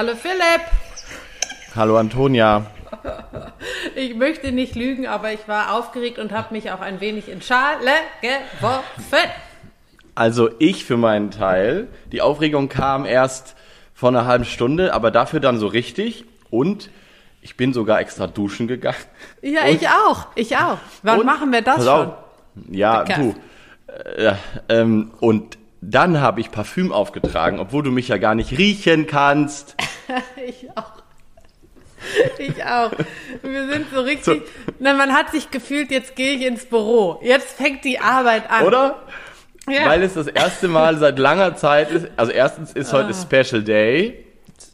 Hallo Philipp. Hallo Antonia. Ich möchte nicht lügen, aber ich war aufgeregt und habe mich auch ein wenig in Schale geworfen. Also ich für meinen Teil, die Aufregung kam erst vor einer halben Stunde, aber dafür dann so richtig und ich bin sogar extra duschen gegangen. Ja, und, ich auch. Ich auch. Wann und- machen wir das pass schon? auf. Ja, Bekannt. du. Äh, ähm, und dann habe ich Parfüm aufgetragen, obwohl du mich ja gar nicht riechen kannst. Ich auch. Ich auch. Wir sind so richtig. Na, man hat sich gefühlt, jetzt gehe ich ins Büro. Jetzt fängt die Arbeit an. Oder? Ja. Weil es das erste Mal seit langer Zeit ist. Also erstens ist heute Special Day.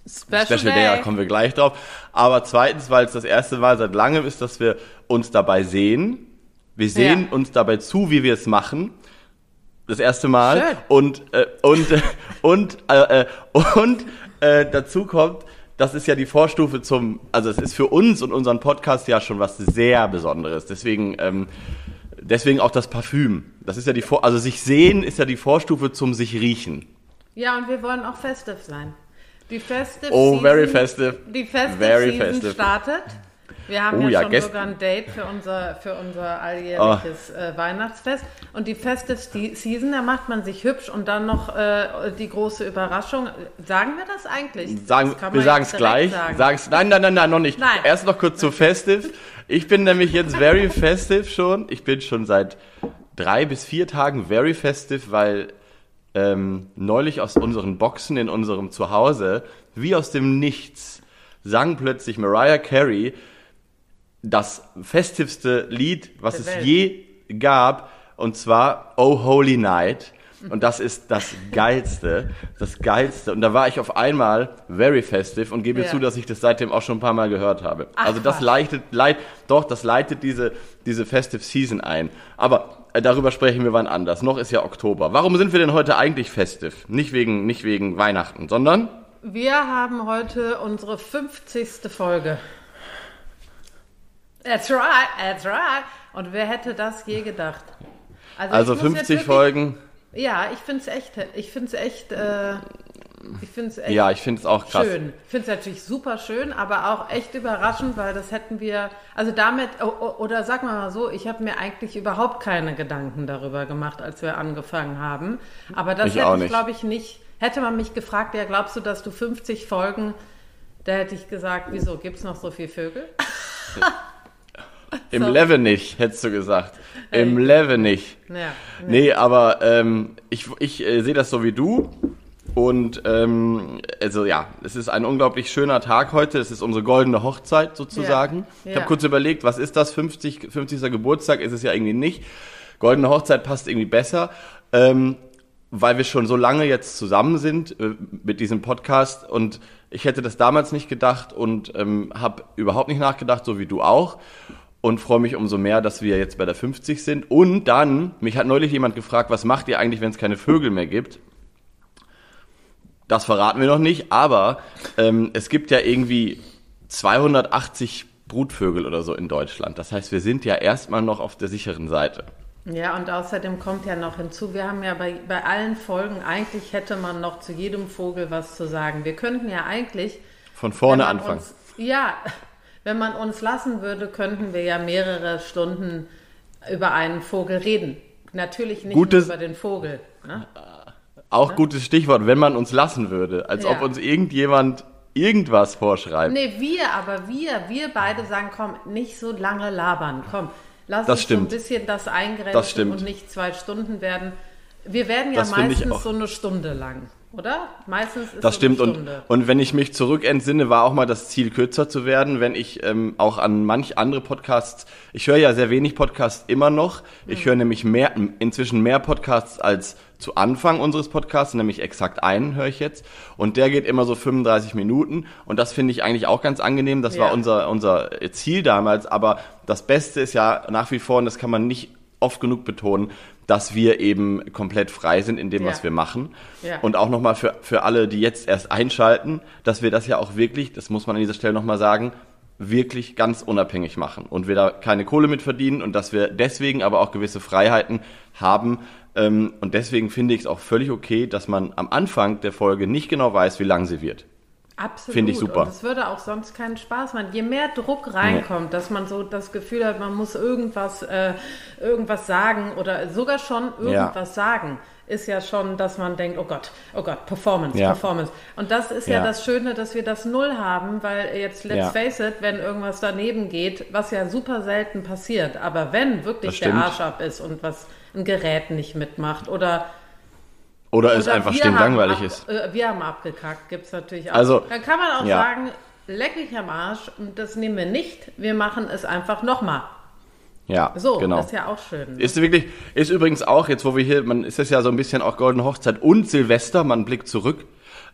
Special, Special Day, da kommen wir gleich drauf. Aber zweitens, weil es das erste Mal seit langem ist, dass wir uns dabei sehen. Wir sehen Ja. uns dabei zu, wie wir es machen. Das erste Mal. Schön. Und, äh, und, äh, und, äh, äh, und äh, dazu kommt, das ist ja die Vorstufe zum, also es ist für uns und unseren Podcast ja schon was sehr Besonderes. Deswegen, ähm, deswegen auch das Parfüm. Das ist ja die Vor, also sich sehen ist ja die Vorstufe zum sich riechen. Ja, und wir wollen auch festive sein. Die Festive Oh, Season, very festive. Die Festive Very Season festive. startet. Wir haben Oh ja, schon sogar ein Date für unser, für unser alljährliches äh, Weihnachtsfest. Und die Festive Se- Season, da macht man sich hübsch und dann noch äh, die große Überraschung. Sagen wir das eigentlich? Sagen, das wir sagen es gleich. nein, nein, nein, nein, noch nicht. Nein. Erst noch kurz zu Festive. Ich bin nämlich jetzt very festive schon. Ich bin schon seit drei bis vier Tagen very festive, weil ähm, neulich aus unseren Boxen in unserem Zuhause, wie aus dem Nichts, sang plötzlich Mariah Carey das festivste Lied, was es je gab, und zwar Oh Holy Night. Und das ist das Geilste, das Geilste. Und da war ich auf einmal very festive und gebe Ja. zu, dass ich das seitdem auch schon ein paar Mal gehört habe. Ach, also das leitet, leit, doch, das leitet diese, diese festive Season ein. Aber äh, darüber sprechen wir wann anders. Noch ist ja Oktober. Warum sind wir denn heute eigentlich festive? Nicht wegen, nicht wegen Weihnachten, sondern Wir haben heute unsere 50. Folge. That's right, that's right. Und wer hätte das je gedacht? also jetzt 50 wirklich- Folgen. Ja, ich finde es echt, ich finde es echt, äh, ich finde es echt Ja, ich finde es auch krass. schön. Ich finde es natürlich super schön, aber auch echt überraschend, weil das hätten wir, also damit, oder sag mal mal so, ich habe mir eigentlich überhaupt keine Gedanken darüber gemacht, als wir angefangen haben. Aber das Ich hätte ich, glaube ich, nicht, hätte man mich gefragt, ja, glaubst du, dass du 50 Folgen, da hätte ich gesagt, wieso, gibt es noch so viele Vögel? Im So. Level nicht, hättest du gesagt. Im Level nicht. Ja, Nee, aber ähm, ich, ich äh, sehe das so wie du. Und ähm, also ja, es ist ein unglaublich schöner Tag heute. Es ist unsere goldene Hochzeit sozusagen. Ja, Ich ja. habe kurz überlegt, was ist das? 50, 50. Geburtstag ist es ja irgendwie nicht. Goldene Hochzeit passt irgendwie besser. Ähm, weil wir schon so lange jetzt zusammen sind äh, mit diesem Podcast und ich hätte das damals nicht gedacht und ähm, habe überhaupt nicht nachgedacht, so wie du auch und freue mich umso mehr, dass wir jetzt bei der 50 sind und dann, mich hat neulich jemand gefragt, was macht ihr eigentlich, wenn es keine Vögel mehr gibt? Das verraten wir noch nicht, aber ähm, es gibt ja irgendwie 280 Brutvögel oder so in Deutschland. Das heißt, wir sind ja erstmal noch auf der sicheren Seite. Ja, und außerdem kommt ja noch hinzu, wir haben ja bei, bei allen Folgen, eigentlich hätte man noch zu jedem Vogel was zu sagen. Wir könnten ja eigentlich. Von vorne anfangen. Uns, ja, wenn man uns lassen würde, könnten wir ja mehrere Stunden über einen Vogel reden. Natürlich nicht Gutes- über den Vogel. Ne? Auch gutes Stichwort, wenn man uns lassen würde. Als Ja. ob uns irgendjemand irgendwas vorschreibt. Nee, wir, aber wir, wir beide sagen, komm, nicht so lange labern, komm. Lass Das uns stimmt. so ein bisschen das eingrenzen Das und nicht zwei Stunden werden. Wir werden ja Das meistens so eine Stunde lang, oder? Meistens ist Das so stimmt. eine Und, Stunde. und wenn ich mich zurück entsinne, war auch mal das Ziel, kürzer zu werden. Wenn ich ähm, auch an manch andere Podcasts, ich höre ja sehr wenig Podcasts immer noch. Ich höre nämlich mehr, inzwischen mehr Podcasts als zu Anfang unseres Podcasts, nämlich exakt einen höre ich jetzt. Und der geht immer so 35 Minuten. Und das finde ich eigentlich auch ganz angenehm. Das Ja. war unser, unser Ziel damals. Aber das Beste ist ja nach wie vor, und das kann man nicht oft genug betonen, dass wir eben komplett frei sind in dem, Ja. was wir machen. Ja. Und auch nochmal für, für alle, die jetzt erst einschalten, dass wir das ja auch wirklich, das muss man an dieser Stelle nochmal sagen, wirklich ganz unabhängig machen und wir da keine Kohle mit verdienen und dass wir deswegen aber auch gewisse Freiheiten haben. Ähm, und deswegen finde ich es auch völlig okay, dass man am Anfang der Folge nicht genau weiß, wie lang sie wird. Absolut. Finde ich super. Und es würde auch sonst keinen Spaß machen. Je mehr Druck reinkommt, dass man so das Gefühl hat, man muss irgendwas, äh, irgendwas sagen oder sogar schon irgendwas Ja. sagen, ist ja schon, dass man denkt, oh Gott, oh Gott, Performance, Ja. Performance. Und das ist ja. Ja. das Schöne, dass wir das Null haben, weil jetzt, let's face it, wenn irgendwas daneben geht, was ja super selten passiert, aber wenn wirklich der. Arsch ab ist und was ein Gerät nicht mitmacht oder Oder es einfach stinklangweilig ist. Äh, wir haben abgekackt, gibt es natürlich auch. Also, Dann kann man auch ja. sagen, leck mich am Arsch und das nehmen wir nicht. Wir machen es einfach nochmal. Ja, So, genau. das ist ja auch schön. Ist wirklich, ist übrigens auch, jetzt wo wir hier, man ist es ja so ein bisschen auch Goldene Hochzeit und Silvester, man blickt zurück.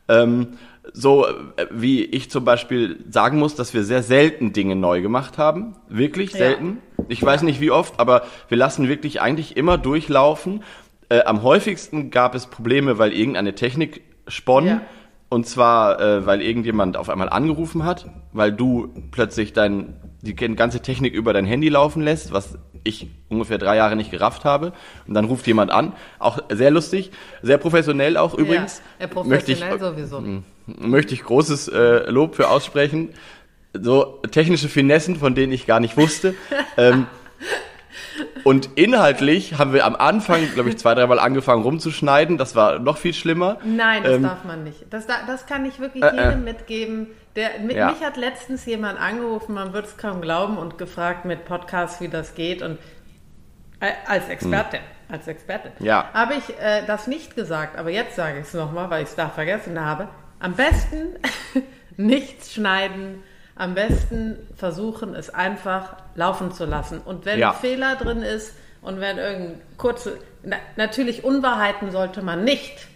Ähm, so äh, wie ich zum Beispiel sagen muss, dass wir sehr selten Dinge neu gemacht haben. Wirklich Ja. selten. Ich weiß nicht wie oft, aber wir lassen wirklich eigentlich immer durchlaufen. Äh, am häufigsten gab es Probleme, weil irgendeine Technik sponn. Ja. Und zwar, äh, weil irgendjemand auf einmal angerufen hat, weil du plötzlich dein, die ganze Technik über dein Handy laufen lässt, was ich ungefähr drei Jahre nicht gerafft habe. Und dann ruft jemand an. Auch sehr lustig, sehr professionell auch übrigens. Ja, ja möchte ich, professionell sowieso. möchte ich großes äh, Lob für aussprechen. So technische Finessen, von denen ich gar nicht wusste. ähm, und inhaltlich haben wir am Anfang, glaube ich, zwei, dreimal angefangen rumzuschneiden. Das war noch viel schlimmer. Nein, das Ähm, darf man nicht. Das, da- das kann ich wirklich Äh, äh. jedem mitgeben. Der, mit, Ja. Mich hat letztens jemand angerufen, man wird es kaum glauben, und gefragt mit Podcast, wie das geht. Und äh, als Experte, als Experte. Hm. Ja. Habe ich äh, das nicht gesagt, aber jetzt sage ich es nochmal, weil ich es da vergessen habe. Am besten nichts schneiden. Am besten versuchen, es einfach laufen zu lassen. Und wenn Ja. ein Fehler drin ist und wenn irgendein kurze, na, natürlich Unwahrheiten sollte man nicht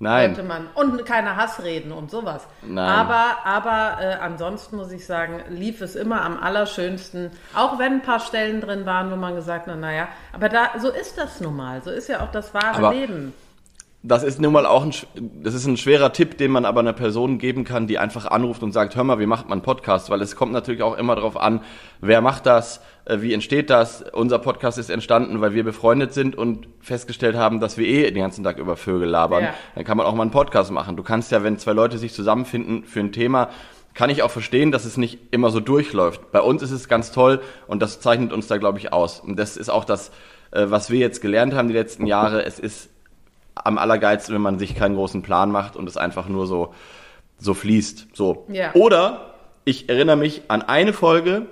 Nein. sollte man. Und keine Hassreden und sowas. Nein. Aber, aber äh, ansonsten muss ich sagen, lief es immer am allerschönsten. Auch wenn ein paar Stellen drin waren, wo man gesagt hat, naja, aber da, so ist das nun mal. So ist ja auch das wahre Aber- Leben. Das ist nun mal auch ein, das ist ein schwerer Tipp, den man aber einer Person geben kann, die einfach anruft und sagt, hör mal, wie macht man einen Podcast? Weil es kommt natürlich auch immer darauf an, wer macht das, äh, wie entsteht das? Unser Podcast ist entstanden, weil wir befreundet sind und festgestellt haben, dass wir eh den ganzen Tag über Vögel labern. Ja. Dann kann man auch mal einen Podcast machen. Du kannst ja, wenn zwei Leute sich zusammenfinden für ein Thema, kann ich auch verstehen, dass es nicht immer so durchläuft. Bei uns ist es ganz toll und das zeichnet uns da, glaube ich, aus. Und das ist auch das, äh, was wir jetzt gelernt haben die letzten Jahre. Es ist am allergeilsten, wenn man sich keinen großen Plan macht und es einfach nur so, so fließt. So. Ja. Oder ich erinnere mich an eine Folge,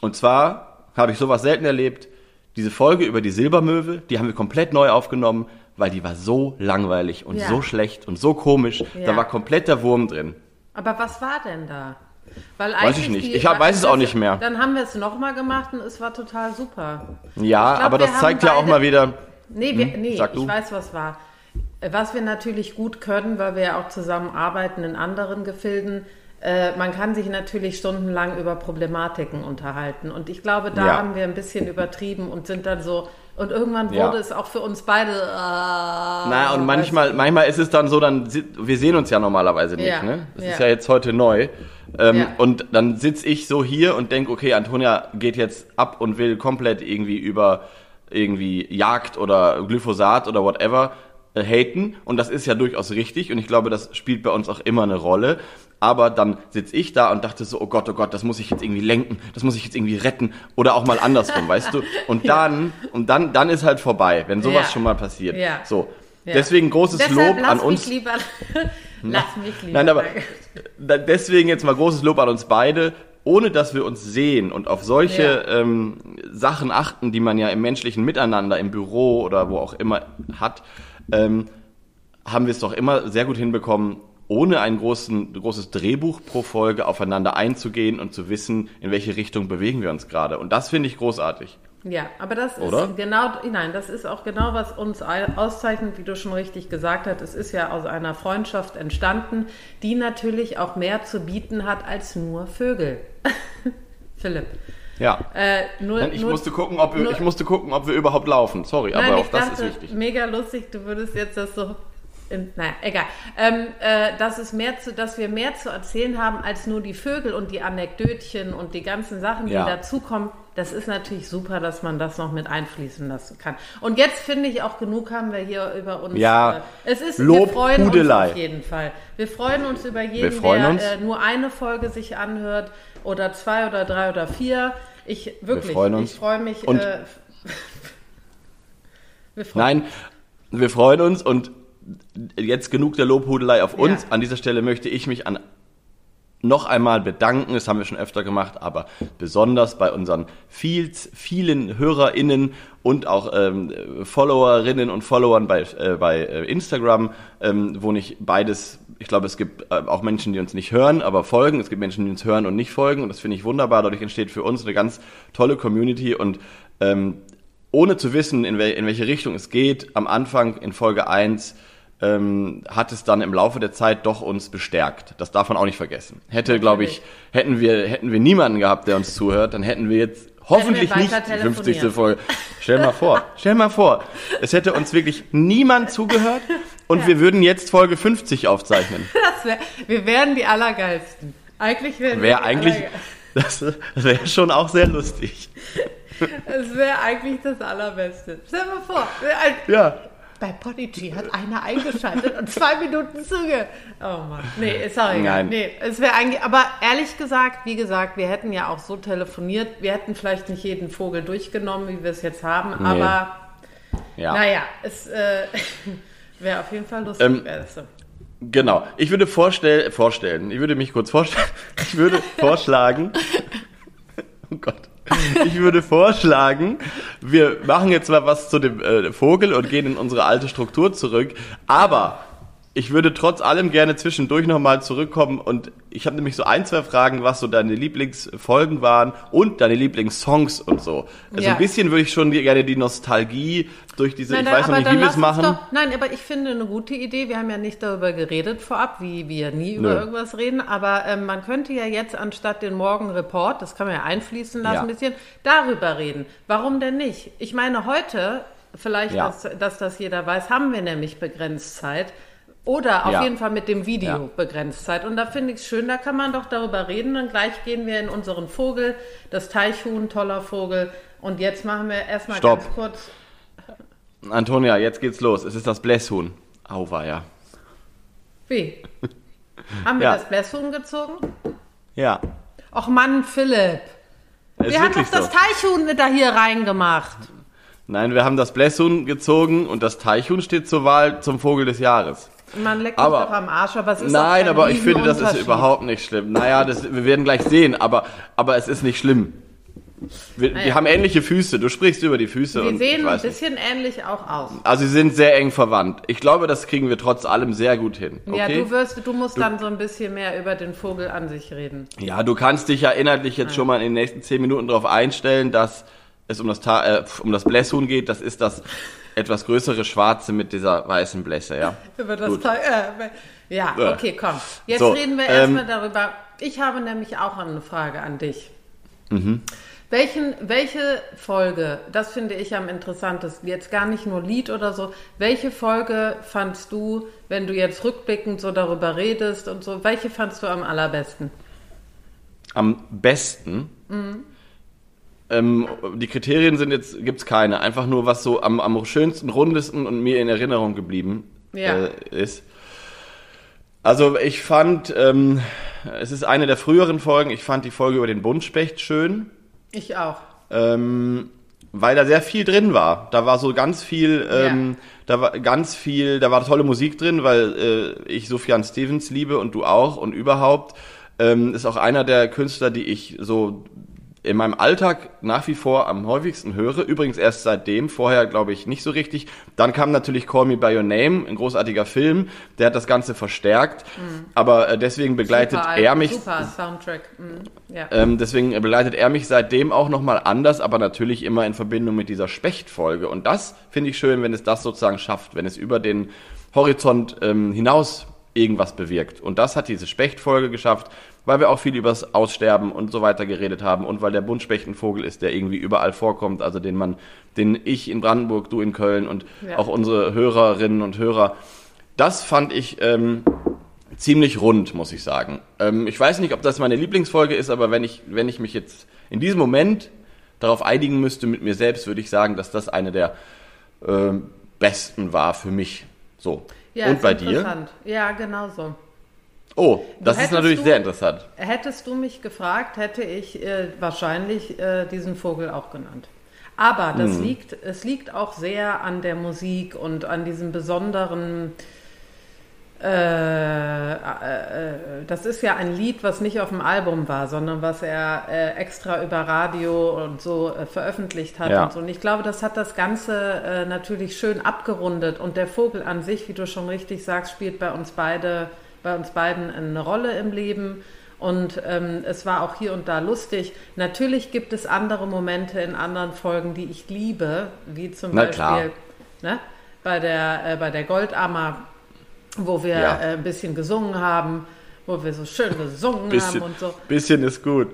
und zwar habe ich sowas selten erlebt. Diese Folge über die Silbermöwe, die haben wir komplett neu aufgenommen, weil die war so langweilig und Ja. so schlecht und so komisch. Ja. Da war komplett der Wurm drin. Aber was war denn da? Weiß ich nicht. Die, Ich hab- weiß es auch nicht mehr. Dann haben wir es nochmal gemacht und es war total super. Ja, glaub, aber das zeigt ja auch mal wieder, Nee, wir, Hm, nee ich weiß, was war. Was wir natürlich gut können, weil wir ja auch zusammen arbeiten in anderen Gefilden, äh, man kann sich natürlich stundenlang über Problematiken unterhalten. Und ich glaube, da Ja. haben wir ein bisschen übertrieben und sind dann so. Und irgendwann Ja. wurde es auch für uns beide. Äh, naja, und manchmal, manchmal ist es dann so, dann wir sehen uns ja normalerweise nicht, Ja, ne? Das ja. ist ja jetzt heute neu. Ähm, Ja. Und dann sitz ich so hier und denk, okay, Antonia geht jetzt ab und will komplett irgendwie über irgendwie Jagd oder Glyphosat oder whatever äh, haten. Und das ist ja durchaus richtig und ich glaube, das spielt bei uns auch immer eine Rolle. Aber dann sitz ich da und dachte so, oh Gott, oh Gott, das muss ich jetzt irgendwie lenken, das muss ich jetzt irgendwie retten oder auch mal andersrum, weißt du? Und dann, und dann, dann ist halt vorbei, wenn sowas Ja. schon mal passiert. Ja. So. Ja. Deswegen großes Deshalb Lob an uns. Mich lieber, lass mich lieber. Nein, aber deswegen jetzt mal großes Lob an uns beide. Ohne dass wir uns sehen und auf solche ähm, Sachen achten, die man ja im menschlichen Miteinander, im Büro oder wo auch immer hat, ähm, haben wir es doch immer sehr gut hinbekommen, ohne ein großen, großes Drehbuch pro Folge aufeinander einzugehen und zu wissen, in welche Richtung bewegen wir uns gerade. Und das finde ich großartig. Ja, aber das Oder? ist genau, nein, das ist auch genau, was uns ei- auszeichnet, wie du schon richtig gesagt hast. Es ist ja aus einer Freundschaft entstanden, die natürlich auch mehr zu bieten hat als nur Vögel. Philipp. Ja. Äh, nur, ich, nur, musste gucken, ob wir, nur- ich musste gucken, ob wir überhaupt laufen. Sorry, Nein, aber auch das dachte, ist wichtig. mega lustig, du würdest jetzt das so in, naja, egal. Ähm, äh, dass, es mehr zu, dass wir mehr zu erzählen haben als nur die Vögel und die Anekdötchen und die ganzen Sachen, die Ja. dazukommen. Das ist natürlich super, dass man das noch mit einfließen lassen kann. Und jetzt finde ich auch genug haben wir hier über uns. Ja, äh, es ist, wir Lob, freuen uns Hudelei. auf jeden Fall. Wir freuen uns über Wir jeden, freuen der uns. Äh, nur eine Folge sich anhört oder zwei oder drei oder vier. Ich wirklich, freuen uns. ich freue mich. Und- äh, wir freuen Nein, wir freuen uns und jetzt genug der Lobhudelei auf uns. Ja. An dieser Stelle möchte ich mich an noch einmal bedanken, das haben wir schon öfter gemacht, aber besonders bei unseren viels, vielen HörerInnen und auch ähm, Followerinnen und Followern bei, äh, bei äh, Instagram, ähm, wo nicht beides, ich glaube, es gibt äh, auch Menschen, die uns nicht hören, aber folgen. Es gibt Menschen, die uns hören und nicht folgen und das finde ich wunderbar. Dadurch entsteht für uns eine ganz tolle Community und ähm, ohne zu wissen, in, wel in welche Richtung es geht, am Anfang in Folge 1 ähm, hat es dann im Laufe der Zeit doch uns bestärkt. Das darf man auch nicht vergessen. Hätte, glaube ich, hätten wir, hätten wir niemanden gehabt, der uns zuhört, dann hätten wir jetzt hoffentlich nicht die telefoniert. 50. Folge. Stell mal vor, stell mal vor, es hätte uns wirklich niemand zugehört und wir würden jetzt Folge 50 aufzeichnen. Das wär, wir wären die Allergeilsten. Eigentlich wären wir Wäre die eigentlich, das, das wäre schon auch sehr lustig. Es wäre eigentlich das Allerbeste. Stell mal vor, ein, Ja, bei Podigy hat einer eingeschaltet und zwei Minuten Züge. Oh Mann. Nee, ist auch egal. Nein. Nee, es wäre eigentlich, aber ehrlich gesagt, wie gesagt, wir hätten ja auch so telefoniert. Wir hätten vielleicht nicht jeden Vogel durchgenommen, wie wir es jetzt haben, Nee. aber ja. naja, es äh, wäre auf jeden Fall lustig. Ähm, so. Genau. Ich würde vorstell, vorstellen, ich würde mich kurz vorstellen, ich würde vorschlagen, oh Gott, ich würde vorschlagen, wir machen jetzt mal was zu dem äh, Vogel und gehen in unsere alte Struktur zurück, aber ich würde trotz allem gerne zwischendurch nochmal zurückkommen und ich habe nämlich so ein, zwei Fragen, was so deine Lieblingsfolgen waren und deine Lieblingssongs und so. Also Ja. ein bisschen würde ich schon gerne die Nostalgie durch diese, Nein, ich weiß noch nicht, wie wir es machen. Doch, nein, aber ich finde eine gute Idee. Wir haben ja nicht darüber geredet vorab, wie wir nie über Nö. irgendwas reden. Aber ähm, man könnte ja jetzt anstatt den Morgenreport, das kann man ja einfließen lassen Ja. ein bisschen, darüber reden. Warum denn nicht? Ich meine, heute, vielleicht, Ja. dass, dass das jeder weiß, haben wir nämlich begrenzt Zeit. Oder auf Ja. jeden Fall mit dem Video Ja. begrenzt Zeit. Und da finde ich es schön, da kann man doch darüber reden. Und gleich gehen wir in unseren Vogel, das Teichhuhn, toller Vogel. Und jetzt machen wir erstmal Stopp. ganz kurz. Antonia, jetzt geht's los. Es ist das Blässhuhn. Auweia. Wie? Haben wir Ja. das Blässhuhn gezogen? Ja. Och Mann, Philipp. Ist Wir haben doch das so. Teichhuhn da hier reingemacht. Nein, wir haben das Blässhuhn gezogen und das Teichhuhn steht zur Wahl zum Vogel des Jahres. Man leckt mich Aber- doch am Arsch, aber es ist Nein, aber ich finde, das ist überhaupt nicht schlimm. Naja, das, wir werden gleich sehen, aber, aber es ist nicht schlimm. Wir, Naja. wir haben ähnliche Füße. Du sprichst über die Füße. Und sehen ein weiß nicht. bisschen ähnlich auch aus. Also sie sind sehr eng verwandt. Ich glaube, das kriegen wir trotz allem sehr gut hin. Okay? Ja, du wirst, du musst dann so ein bisschen mehr über den Vogel an sich reden. Ja, du kannst dich ja inhaltlich jetzt schon mal in den nächsten zehn Minuten darauf einstellen, dass es um das, Ta äh, um das Blässhuhn geht. Das ist das etwas größere Schwarze mit dieser weißen Blässe, ja. Über das Gut. Teil, äh, ja, okay, komm. Jetzt So, reden wir ähm, erstmal darüber. Ich habe nämlich auch eine Frage an dich. Mhm. Welchen, welche Folge, das finde ich am interessantesten, jetzt gar nicht nur Lied oder so, welche Folge fandst du, wenn du jetzt rückblickend so darüber redest und so, welche fandst du am allerbesten? Am besten. Mhm. Ähm, die Kriterien sind jetzt, gibt's keine. Einfach nur, was so am, am schönsten, rundesten und mir in Erinnerung geblieben Ja. äh, ist. Also ich fand, ähm, es ist eine der früheren Folgen, ich fand die Folge über den Buntspecht schön. Ich auch. ähm, weil da sehr viel drin war. Da war so ganz viel, ähm, da war ganz viel, da war tolle Musik drin, weil äh, ich Sufjan Stevens liebe und du auch und überhaupt ähm, ist auch einer der Künstler, die ich so in meinem Alltag nach wie vor am häufigsten höre. Übrigens erst seitdem, vorher glaube ich nicht so richtig. Dann kam natürlich Call Me By Your Name, ein großartiger Film, der hat das Ganze verstärkt. Aber äh, deswegen begleitet Super, er mich Super Soundtrack. Mhm. Ja. ähm, deswegen begleitet er mich seitdem auch nochmal anders, aber natürlich immer in Verbindung mit dieser Spechtfolge. Und das finde ich schön, wenn es das sozusagen schafft, wenn es über den Horizont ähm, hinaus irgendwas bewirkt. Und das hat diese Spechtfolge geschafft, weil wir auch viel übers Aussterben und so weiter geredet haben und weil der Buntspecht ein Vogel ist, der irgendwie überall vorkommt, also den man, den ich in Brandenburg, du in Köln und Ja. auch unsere Hörerinnen und Hörer das fand ich ähm, ziemlich rund, muss ich sagen. Ähm, ich weiß nicht, ob das meine Lieblingsfolge ist, aber wenn ich, wenn ich mich jetzt in diesem Moment darauf einigen müsste mit mir selbst, würde ich sagen, dass das eine der ähm, besten war für mich. So. Ja, Und bei dir? Ja, genau so. Oh, das ist natürlich du- sehr interessant. Hättest du mich gefragt, hätte ich äh, wahrscheinlich äh, diesen Vogel auch genannt. Aber das Hm. liegt, es liegt auch sehr an der Musik und an diesem besonderen. Äh, äh, äh, das ist ja ein Lied, was nicht auf dem Album war, sondern was er äh, extra über Radio und so äh, veröffentlicht hat Ja. und so. Und ich glaube, das hat das Ganze äh, natürlich schön abgerundet. Und der Vogel an sich, wie du schon richtig sagst, spielt bei uns beide, bei uns beiden eine Rolle im Leben. Und ähm, es war auch hier und da lustig. Natürlich gibt es andere Momente in anderen Folgen, die ich liebe, wie zum Na Beispiel ne, bei der äh, bei der Goldammer, wo wir Ja. äh, ein bisschen gesungen haben, wo wir so schön gesungen Bisschen, haben und so. bisschen ist gut.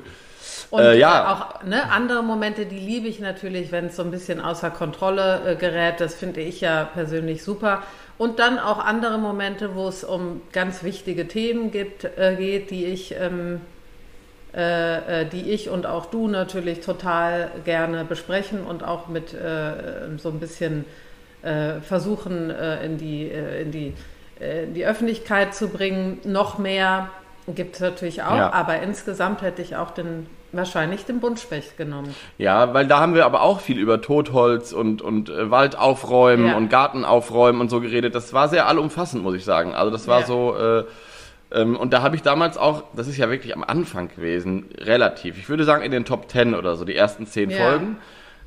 Und Äh, ja. auch ne, andere Momente, die liebe ich natürlich, wenn es so ein bisschen außer Kontrolle äh, gerät. Das finde ich ja persönlich super. Und dann auch andere Momente, wo es um ganz wichtige Themen gibt, äh, geht, die ich, ähm, äh, äh, die ich und auch du natürlich total gerne besprechen und auch mit äh, so ein bisschen äh, versuchen, äh, in die, in die, in die Öffentlichkeit zu bringen. Noch mehr gibt es natürlich auch, Ja. aber insgesamt hätte ich auch den, wahrscheinlich den Buntspecht genommen. Ja, weil da haben wir aber auch viel über Totholz und, und äh, Wald aufräumen Ja. und Garten aufräumen und so geredet. Das war sehr allumfassend, muss ich sagen. Also das war Ja. so, äh, ähm, und da habe ich damals auch, das ist ja wirklich am Anfang gewesen, relativ, ich würde sagen in den Top 10 oder so, die ersten 10 Ja. Folgen.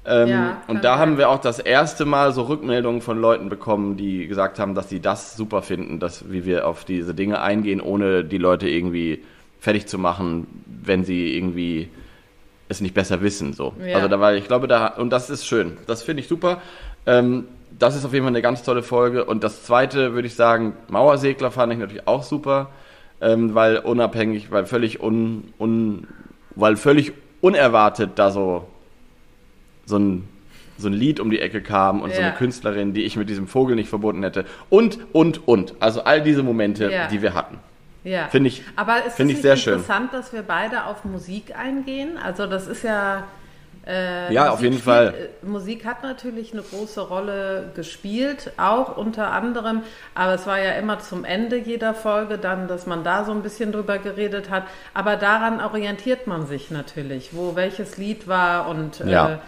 Ähm, Ja, und da sein. haben wir auch das erste Mal so Rückmeldungen von Leuten bekommen, die gesagt haben, dass sie das super finden, dass wie wir auf diese Dinge eingehen, ohne die Leute irgendwie fertig zu machen, wenn sie irgendwie es nicht besser wissen. So. Ja. Also da war, ich glaube, da, und das ist schön. Das finde ich super. Ähm, das ist auf jeden Fall eine ganz tolle Folge. Und das zweite würde ich sagen, Mauersegler fand ich natürlich auch super, ähm, weil unabhängig, weil völlig un, un, weil völlig unerwartet da so, so ein so ein Lied um die Ecke kam und so Ja. eine Künstlerin, die ich mit diesem Vogel nicht verbunden hätte. Und, und, und. Also all diese Momente, Ja. die wir hatten. Ja. Finde ich- Aber ist es finde ich sehr schön. interessant, dass wir beide auf Musik eingehen? Also das ist ja. Äh, Ja, Musik auf jeden spielt, Fall. äh, Musik hat natürlich eine große Rolle gespielt, auch unter anderem, aber es war ja immer zum Ende jeder Folge dann, dass man da so ein bisschen drüber geredet hat. Aber daran orientiert man sich natürlich, wo welches Lied war und äh, Ja.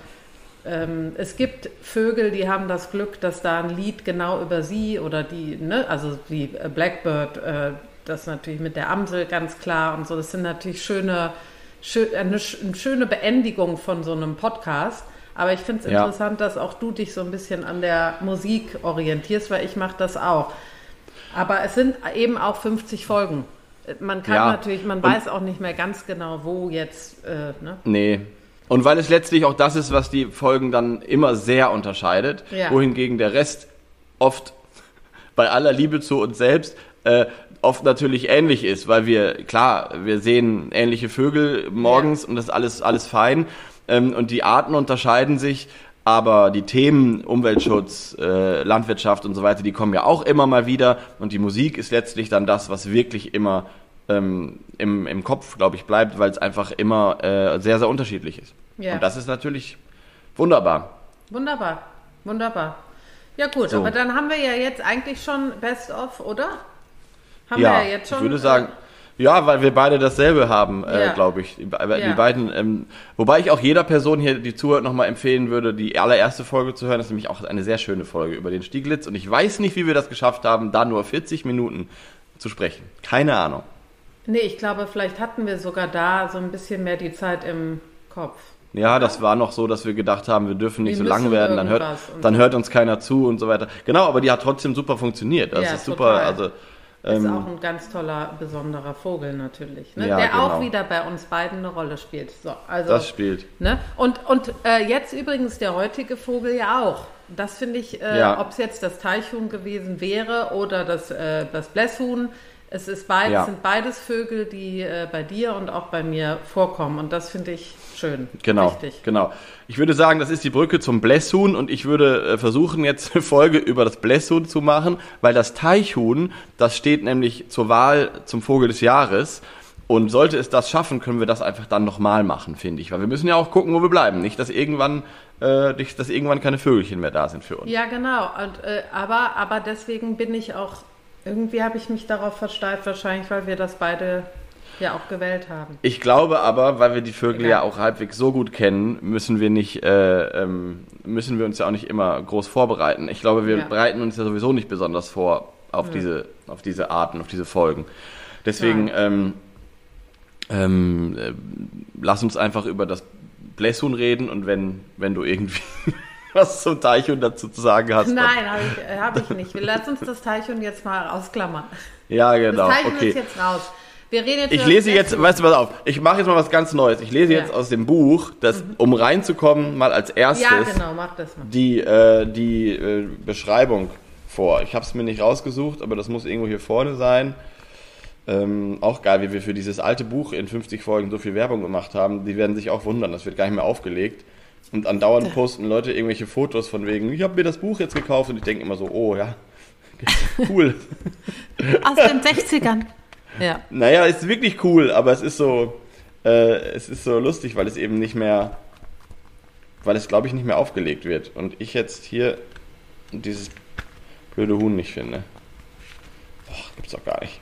ähm, es gibt Vögel, die haben das Glück, dass da ein Lied genau über sie oder die, ne, also äh, Blackbird, äh, das natürlich mit der Amsel ganz klar und so. Das sind natürlich schöne, schö eine, eine schöne Beendigung von so einem Podcast. Aber ich finde es Ja. interessant, dass auch du dich so ein bisschen an der Musik orientierst, weil ich mache das auch. Aber es sind eben auch 50 Folgen. Man kann Ja. natürlich, man Und- weiß auch nicht mehr ganz genau, wo jetzt, äh, ne? Nee. Und weil es letztlich auch das ist, was die Folgen dann immer sehr unterscheidet, Ja. wohingegen der Rest oft bei aller Liebe zu uns selbst äh, oft natürlich ähnlich ist, weil wir, klar, wir sehen ähnliche Vögel morgens und das ist alles, alles fein. Ähm, und die Arten unterscheiden sich, aber die Themen Umweltschutz, äh, Landwirtschaft und so weiter, die kommen ja auch immer mal wieder. Und die Musik ist letztlich dann das, was wirklich immer ähm, im, im Kopf, glaube ich, bleibt, weil es einfach immer äh, sehr, sehr unterschiedlich ist. Ja. Und das ist natürlich wunderbar. Wunderbar, wunderbar. Ja gut, So. aber dann haben wir ja jetzt eigentlich schon Best of, oder? Haben ja, wir ja jetzt schon. ich würde sagen, ja, weil wir beide dasselbe haben, äh, Ja. glaube ich. Die, Ja. beiden, ähm, wobei ich auch jeder Person hier, die zuhört, nochmal empfehlen würde, die allererste Folge zu hören. Das ist nämlich auch eine sehr schöne Folge über den Stieglitz. Und ich weiß nicht, wie wir das geschafft haben, da nur 40 Minuten zu sprechen. Keine Ahnung. Äh, nee, ich glaube, vielleicht hatten wir sogar da so ein bisschen mehr die Zeit im Kopf. Ja, das war noch so, dass wir gedacht haben, wir dürfen nicht Wir so lang werden, dann hört, dann hört uns keiner zu und so weiter. Genau, aber die hat trotzdem super funktioniert. Das Ja, ist super. total. Also, Ist ähm, auch ein ganz toller, besonderer Vogel natürlich, ne? Ja, der genau. auch wieder bei uns beiden eine Rolle spielt. So, also, das spielt. Ne? Und, und äh, jetzt übrigens der heutige Vogel ja auch. Das finde ich, äh, Ja. ob es jetzt das Teichhuhn gewesen wäre oder das, äh, das Blässhuhn, Es ist beid, Ja. sind beides Vögel, die äh, bei dir und auch bei mir vorkommen. Und das finde ich schön. Genau, Richtig. genau. Ich würde sagen, das ist die Brücke zum Blässhuhn und ich würde äh, versuchen, jetzt eine Folge über das Blässhuhn zu machen, weil das Teichhuhn, das steht nämlich zur Wahl zum Vogel des Jahres. Und sollte es das schaffen, können wir das einfach dann nochmal machen, finde ich. Weil wir müssen ja auch gucken, wo wir bleiben. Nicht, dass irgendwann, äh, nicht, dass irgendwann keine Vögelchen mehr da sind für uns. Ja, genau. Und, äh, aber, aber deswegen bin ich auch, irgendwie habe ich mich darauf versteift, wahrscheinlich, weil wir das beide ja auch gewählt haben. Ich glaube aber, weil wir die Vögel Egal. ja auch halbwegs so gut kennen, müssen wir nicht, äh, ähm, müssen wir uns ja auch nicht immer groß vorbereiten. Ich glaube, wir Ja. bereiten uns ja sowieso nicht besonders vor auf diese, auf diese Arten, auf diese Folgen. Deswegen ähm, ähm, äh, lass uns einfach über das Blässhuhn reden und wenn, wenn du irgendwie was zum Teichhuhn dazu zu sagen hast. Nein, habe ich, äh, hab ich nicht. Wir lassen uns das Teichhuhn jetzt mal ausklammern. Ja, genau. Das Teichhuhn Okay. ist jetzt raus. Wir reden jetzt Ich lese jetzt, weißt du, pass auf, ich mache jetzt mal was ganz Neues. Ich lese Ja. jetzt aus dem Buch, das, um reinzukommen, mal als erstes Ja, genau, mach das mal. die, äh, die äh, Beschreibung vor. Ich habe es mir nicht rausgesucht, aber das muss irgendwo hier vorne sein. Ähm, auch geil, wie wir für dieses alte Buch in 50 Folgen so viel Werbung gemacht haben. Die werden sich auch wundern, das wird gar nicht mehr aufgelegt. Und andauernd posten Leute irgendwelche Fotos von wegen, ich habe mir das Buch jetzt gekauft und ich denke immer so, oh ja, cool. Aus den 60ern. Ja. Naja, ist wirklich cool, aber es ist so, äh, es ist so lustig, weil es eben nicht mehr, weil es glaube ich nicht mehr aufgelegt wird. Und ich jetzt hier dieses blöde Huhn nicht finde. Boah, gibt's doch gar nicht.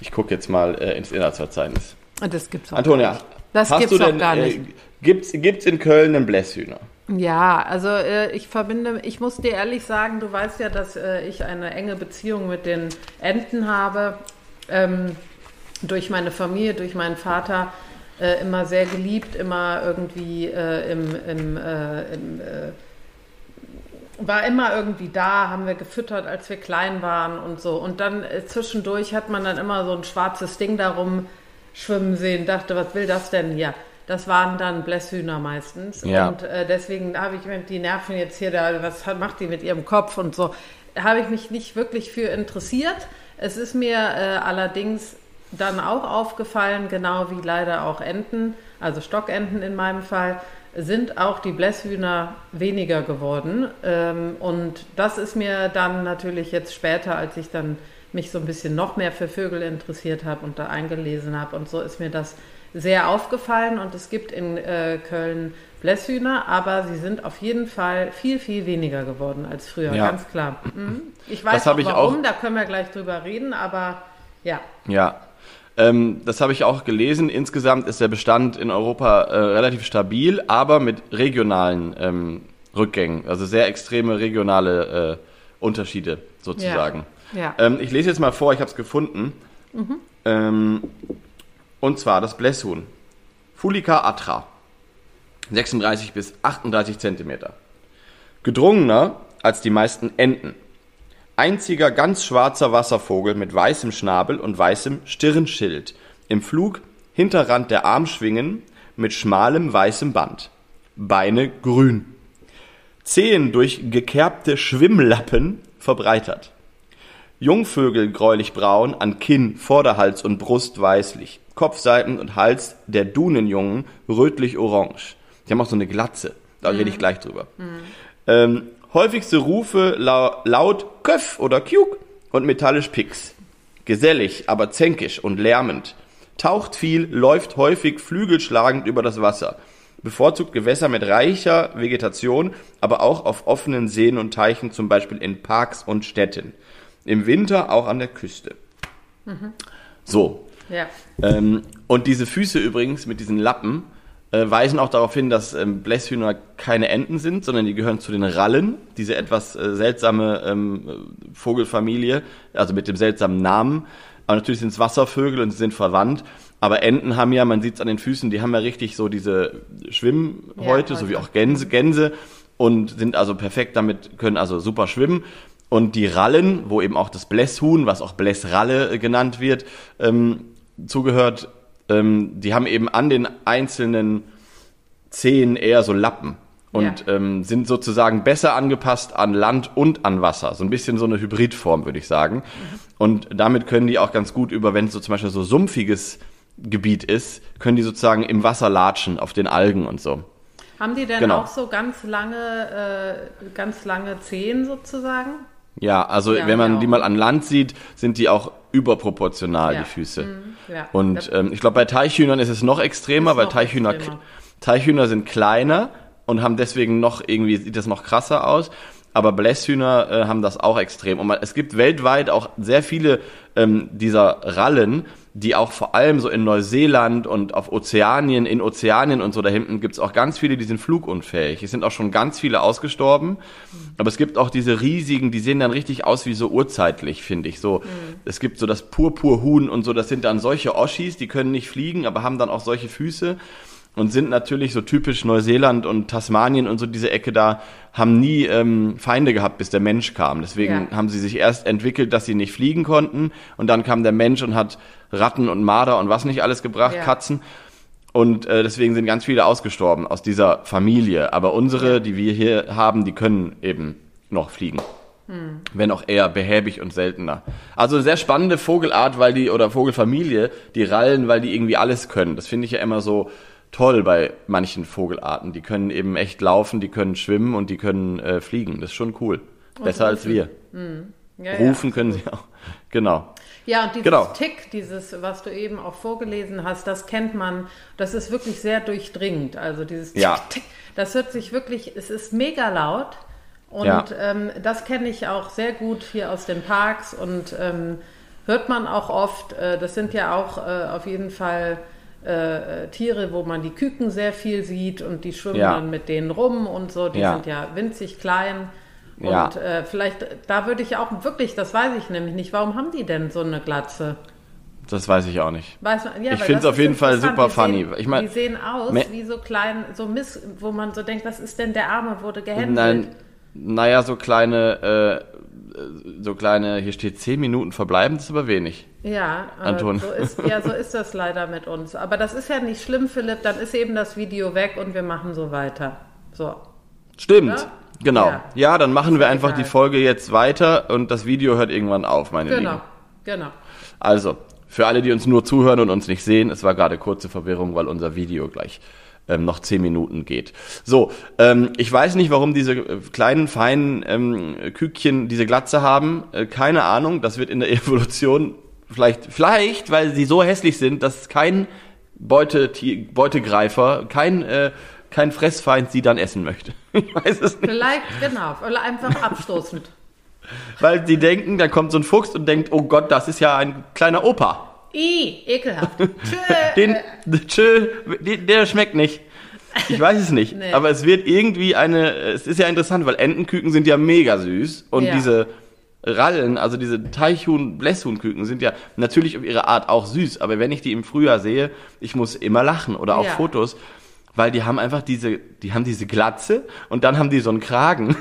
Ich gucke jetzt mal äh, ins Inhaltsverzeichnis. Und das gibt's auch Antonia, gar nicht. Das hast gibt's du auch denn, gar äh, nicht. Gibt's, gibt's in Köln einen Blässhühner? Ja, also äh, ich verbinde, ich muss dir ehrlich sagen, du weißt ja, dass äh, ich eine enge Beziehung mit den Enten habe. Ähm, durch meine Familie, durch meinen Vater äh, immer sehr geliebt, immer irgendwie äh, im, im, äh, im äh, war immer irgendwie da, haben wir gefüttert, als wir klein waren und so. Und dann zwischendurch hat man dann immer so ein schwarzes Ding darum schwimmen sehen, dachte, was will das denn hier? Das waren dann Blässhühner meistens. Ja. Und äh, deswegen habe ich mir die Nerven jetzt hier da, was macht die mit ihrem Kopf und so, habe ich mich nicht wirklich für interessiert. Es ist mir äh, allerdings dann auch aufgefallen, genau wie leider auch Enten, also Stockenten in meinem Fall, sind auch die Blässhühner weniger geworden. Ähm, und das ist mir dann natürlich jetzt später, als ich dann mich so ein bisschen noch mehr für Vögel interessiert habe und da eingelesen habe und so, ist mir das sehr aufgefallen. Und es gibt in äh, Köln Blässhühner, aber sie sind auf jeden Fall viel, viel weniger geworden als früher, Ja. ganz klar. Mhm. Ich weiß ich warum, auch- da können wir gleich drüber reden, aber ja. Ja, ähm, das habe ich auch gelesen. Insgesamt ist der Bestand in Europa äh, relativ stabil, aber mit regionalen ähm, Rückgängen, also sehr extreme regionale äh, Unterschiede sozusagen. Ja. Ähm, ich lese jetzt mal vor, ich habe es gefunden. Ähm, und zwar das Blässhuhn. Fulica atra. 36 bis 38 Zentimeter. Gedrungener als die meisten Enten. Einziger ganz schwarzer Wasservogel mit weißem Schnabel und weißem Stirnschild. Im Flug Hinterrand der Armschwingen mit schmalem weißem Band. Beine grün. Zehen durch gekerbte Schwimmlappen verbreitert. Jungvögel gräulich-braun, an Kinn, Vorderhals und Brust weißlich. Kopfseiten und Hals der Dunenjungen rötlich-orange. Die haben auch so eine Glatze. Da rede ich gleich drüber. Ähm, häufigste Rufe lau laut Köff oder Kjuk und metallisch Pix. Gesellig, aber zänkisch und lärmend. Taucht viel, läuft häufig flügelschlagend über das Wasser. Bevorzugt Gewässer mit reicher Vegetation, aber auch auf offenen Seen und Teichen, zum Beispiel in Parks und Städten. Im Winter auch an der Küste. So. Ja. Ähm, und diese Füße übrigens mit diesen Lappen äh, weisen auch darauf hin, dass ähm, Blässhühner keine Enten sind, sondern die gehören zu den Rallen, diese etwas äh, seltsame ähm, Vogelfamilie, also mit dem seltsamen Namen. Aber natürlich sind es Wasservögel und sie sind verwandt. Aber Enten haben ja, man sieht es an den Füßen, die haben ja richtig so diese Schwimmhäute, Ja, so wie auch Gänse, Gänse und sind also perfekt damit, können also super schwimmen. Und die Rallen, wo eben auch das Blässhuhn, was auch Blässralle äh, genannt wird, ähm, zugehört, ähm, die haben eben an den einzelnen Zehen eher so Lappen. und ähm, sind sozusagen besser angepasst an Land und an Wasser. So ein bisschen so eine Hybridform, würde ich sagen. Und damit können die auch ganz gut über, wenn es so zum Beispiel so sumpfiges Gebiet ist, können die sozusagen im Wasser latschen, auf den Algen und so. Haben die denn Genau. auch so ganz lange, äh, ganz lange Zehen sozusagen? Ja, also Ja, wenn man ja. die mal an Land sieht, sind die auch überproportional, Ja. die Füße. Ja. Und ähm, ich glaube, bei Teichhühnern ist es noch extremer, weil noch Teichhühner, extremer. Teichhühner sind kleiner und haben deswegen noch irgendwie, sieht das noch krasser aus. Aber Blässhühner äh, haben das auch extrem. Und man, es gibt weltweit auch sehr viele ähm, dieser Rallen, die auch vor allem so in Neuseeland und auf Ozeanien, in Ozeanien und so da hinten gibt's auch ganz viele, die sind flugunfähig. Es sind auch schon ganz viele ausgestorben. Aber es gibt auch diese riesigen, die sehen dann richtig aus wie so urzeitlich, finde ich. So, es gibt so das Purpurhuhn und so, das sind dann solche Oschis, die können nicht fliegen, aber haben dann auch solche Füße und sind natürlich so typisch Neuseeland und Tasmanien und so diese Ecke da, haben nie ähm, Feinde gehabt, bis der Mensch kam. Deswegen Ja. haben sie sich erst entwickelt, dass sie nicht fliegen konnten und dann kam der Mensch und hat Ratten und Marder und was nicht alles gebracht, Ja. Katzen. Und äh, deswegen sind ganz viele ausgestorben aus dieser Familie. Aber unsere, die wir hier haben, die können eben noch fliegen. Wenn auch eher behäbig und seltener. Also sehr spannende Vogelart, weil die, oder Vogelfamilie, die Rallen, weil die irgendwie alles können. Das finde ich ja immer so toll bei manchen Vogelarten. Die können eben echt laufen, die können schwimmen und die können äh, fliegen. Das ist schon cool. Besser als wir. Ja, Rufen können sie auch. Genau. Ja, und dieses Genau. Tick, dieses, was du eben auch vorgelesen hast, das kennt man, das ist wirklich sehr durchdringend. Also dieses Tick, Ja. Tick, das hört sich wirklich, es ist mega laut. Und Ja. ähm, das kenne ich auch sehr gut hier aus den Parks und ähm, hört man auch oft. Äh, das sind ja auch äh, auf jeden Fall äh, äh, Tiere, wo man die Küken sehr viel sieht und die schwimmen Ja. dann mit denen rum und so. Die Ja. sind ja winzig klein. Und Ja. äh, vielleicht, da würde ich auch wirklich, das weiß ich nämlich nicht, warum haben die denn so eine Glatze? Das weiß ich auch nicht. Man, ja, Ich find's das auf jeden Fall super Die funny. Sehen, Ich mein- die sehen aus wie so klein, so Miss, wo man so denkt, was ist denn der Arme, wurde gehändelt? Nein, naja, so kleine, äh, so kleine, hier steht 10 Minuten verbleiben, das ist aber wenig. Ja, aber Anton. So ist, ja, so ist das leider mit uns. Aber das ist ja nicht schlimm, Philipp. Dann ist eben das Video weg und wir machen so weiter. So. Stimmt. Ja? Genau. Ja. Ja. dann machen wir einfach egal. die Folge jetzt weiter und das Video hört irgendwann auf, meine Genau, Lieben. genau. Also, für alle, die uns nur zuhören und uns nicht sehen, es war gerade kurze Verwirrung, weil unser Video gleich ähm, noch 10 Minuten geht. So, ähm, ich weiß nicht, warum diese äh, kleinen, feinen ähm, Kükchen diese Glatze haben. Äh, keine Ahnung, das wird in der Evolution vielleicht, vielleicht, weil sie so hässlich sind, dass kein Beutetier, Beutegreifer, kein, äh, kein Fressfeind sie dann essen möchte. Ich weiß es nicht. Vielleicht, genau. Oder einfach abstoßend. Weil sie denken, da kommt so ein Fuchs und denkt, oh Gott, das ist ja ein kleiner Opa. I, ekelhaft. Tschö. Den, tschö, der schmeckt nicht. Ich weiß es nicht. Nee. Aber es wird irgendwie eine, es ist ja interessant, weil Entenküken sind ja mega süß und Ja. diese Rallen, also diese Teichhuhn, Blässhuhnküken sind ja natürlich auf ihre Art auch süß. Aber wenn ich die im Frühjahr sehe, ich muss immer lachen oder auch Ja. Fotos. Weil die haben einfach diese, die haben diese Glatze und dann haben die so einen Kragen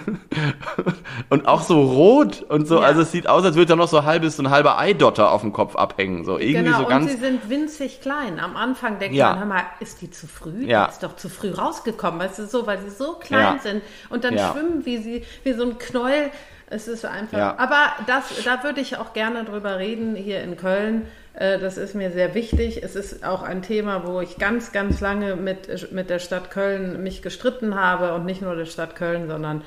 und auch so rot und so. Ja. Also es sieht aus, als würde da noch so ein halbes, so ein halber Eidotter auf dem Kopf abhängen. So irgendwie Genau, so und ganz. sie sind winzig klein. Am Anfang denkt Ja. man, hör mal, ist die zu früh? Ja. Die ist doch zu früh rausgekommen, weißt du, so, weil sie so klein Ja. sind. Und dann schwimmen wie sie, wie so ein Knäuel. Es ist einfach. Aber das, da würde ich auch gerne drüber reden hier in Köln. Äh, Das ist mir sehr wichtig. Es ist auch ein Thema, wo ich ganz, ganz lange mit, mit der Stadt Köln mich gestritten habe und nicht nur der Stadt Köln, sondern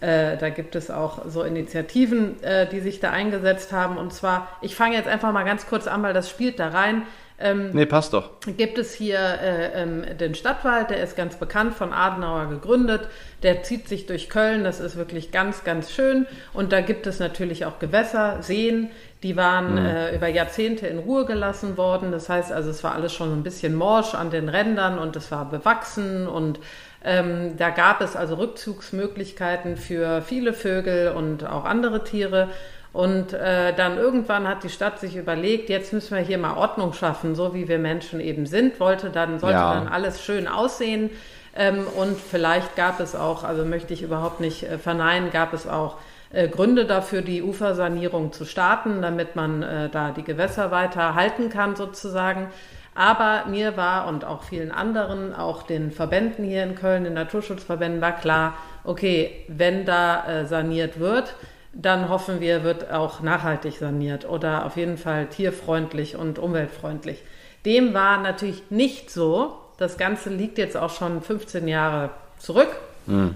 äh, da gibt es auch so Initiativen, äh, die sich da eingesetzt haben. Und zwar, ich fange jetzt einfach mal ganz kurz an, weil das spielt da rein. Ähm, Nee, passt doch. gibt es hier äh, ähm, den Stadtwald, der ist ganz bekannt, von Adenauer gegründet. Der zieht sich durch Köln, das ist wirklich ganz, ganz schön. Und da gibt es natürlich auch Gewässer, Seen, die waren äh, über Jahrzehnte in Ruhe gelassen worden. Das heißt also, es war alles schon ein bisschen morsch an den Rändern und es war bewachsen und ähm, da gab es also Rückzugsmöglichkeiten für viele Vögel und auch andere Tiere. Und äh, dann irgendwann hat die Stadt sich überlegt, jetzt müssen wir hier mal Ordnung schaffen, so wie wir Menschen eben sind. Wollte dann, sollte Ja. dann alles schön aussehen. Ähm, und vielleicht gab es auch, also möchte ich überhaupt nicht äh, verneinen, gab es auch äh, Gründe dafür, die Ufersanierung zu starten, damit man äh, da die Gewässer weiter halten kann sozusagen. Aber mir war und auch vielen anderen, auch den Verbänden hier in Köln, den Naturschutzverbänden, war klar, okay, wenn da äh, saniert wird, dann hoffen wir, wird auch nachhaltig saniert oder auf jeden Fall tierfreundlich und umweltfreundlich. Dem war natürlich nicht so. Das Ganze liegt jetzt auch schon 15 Jahre zurück. Mhm.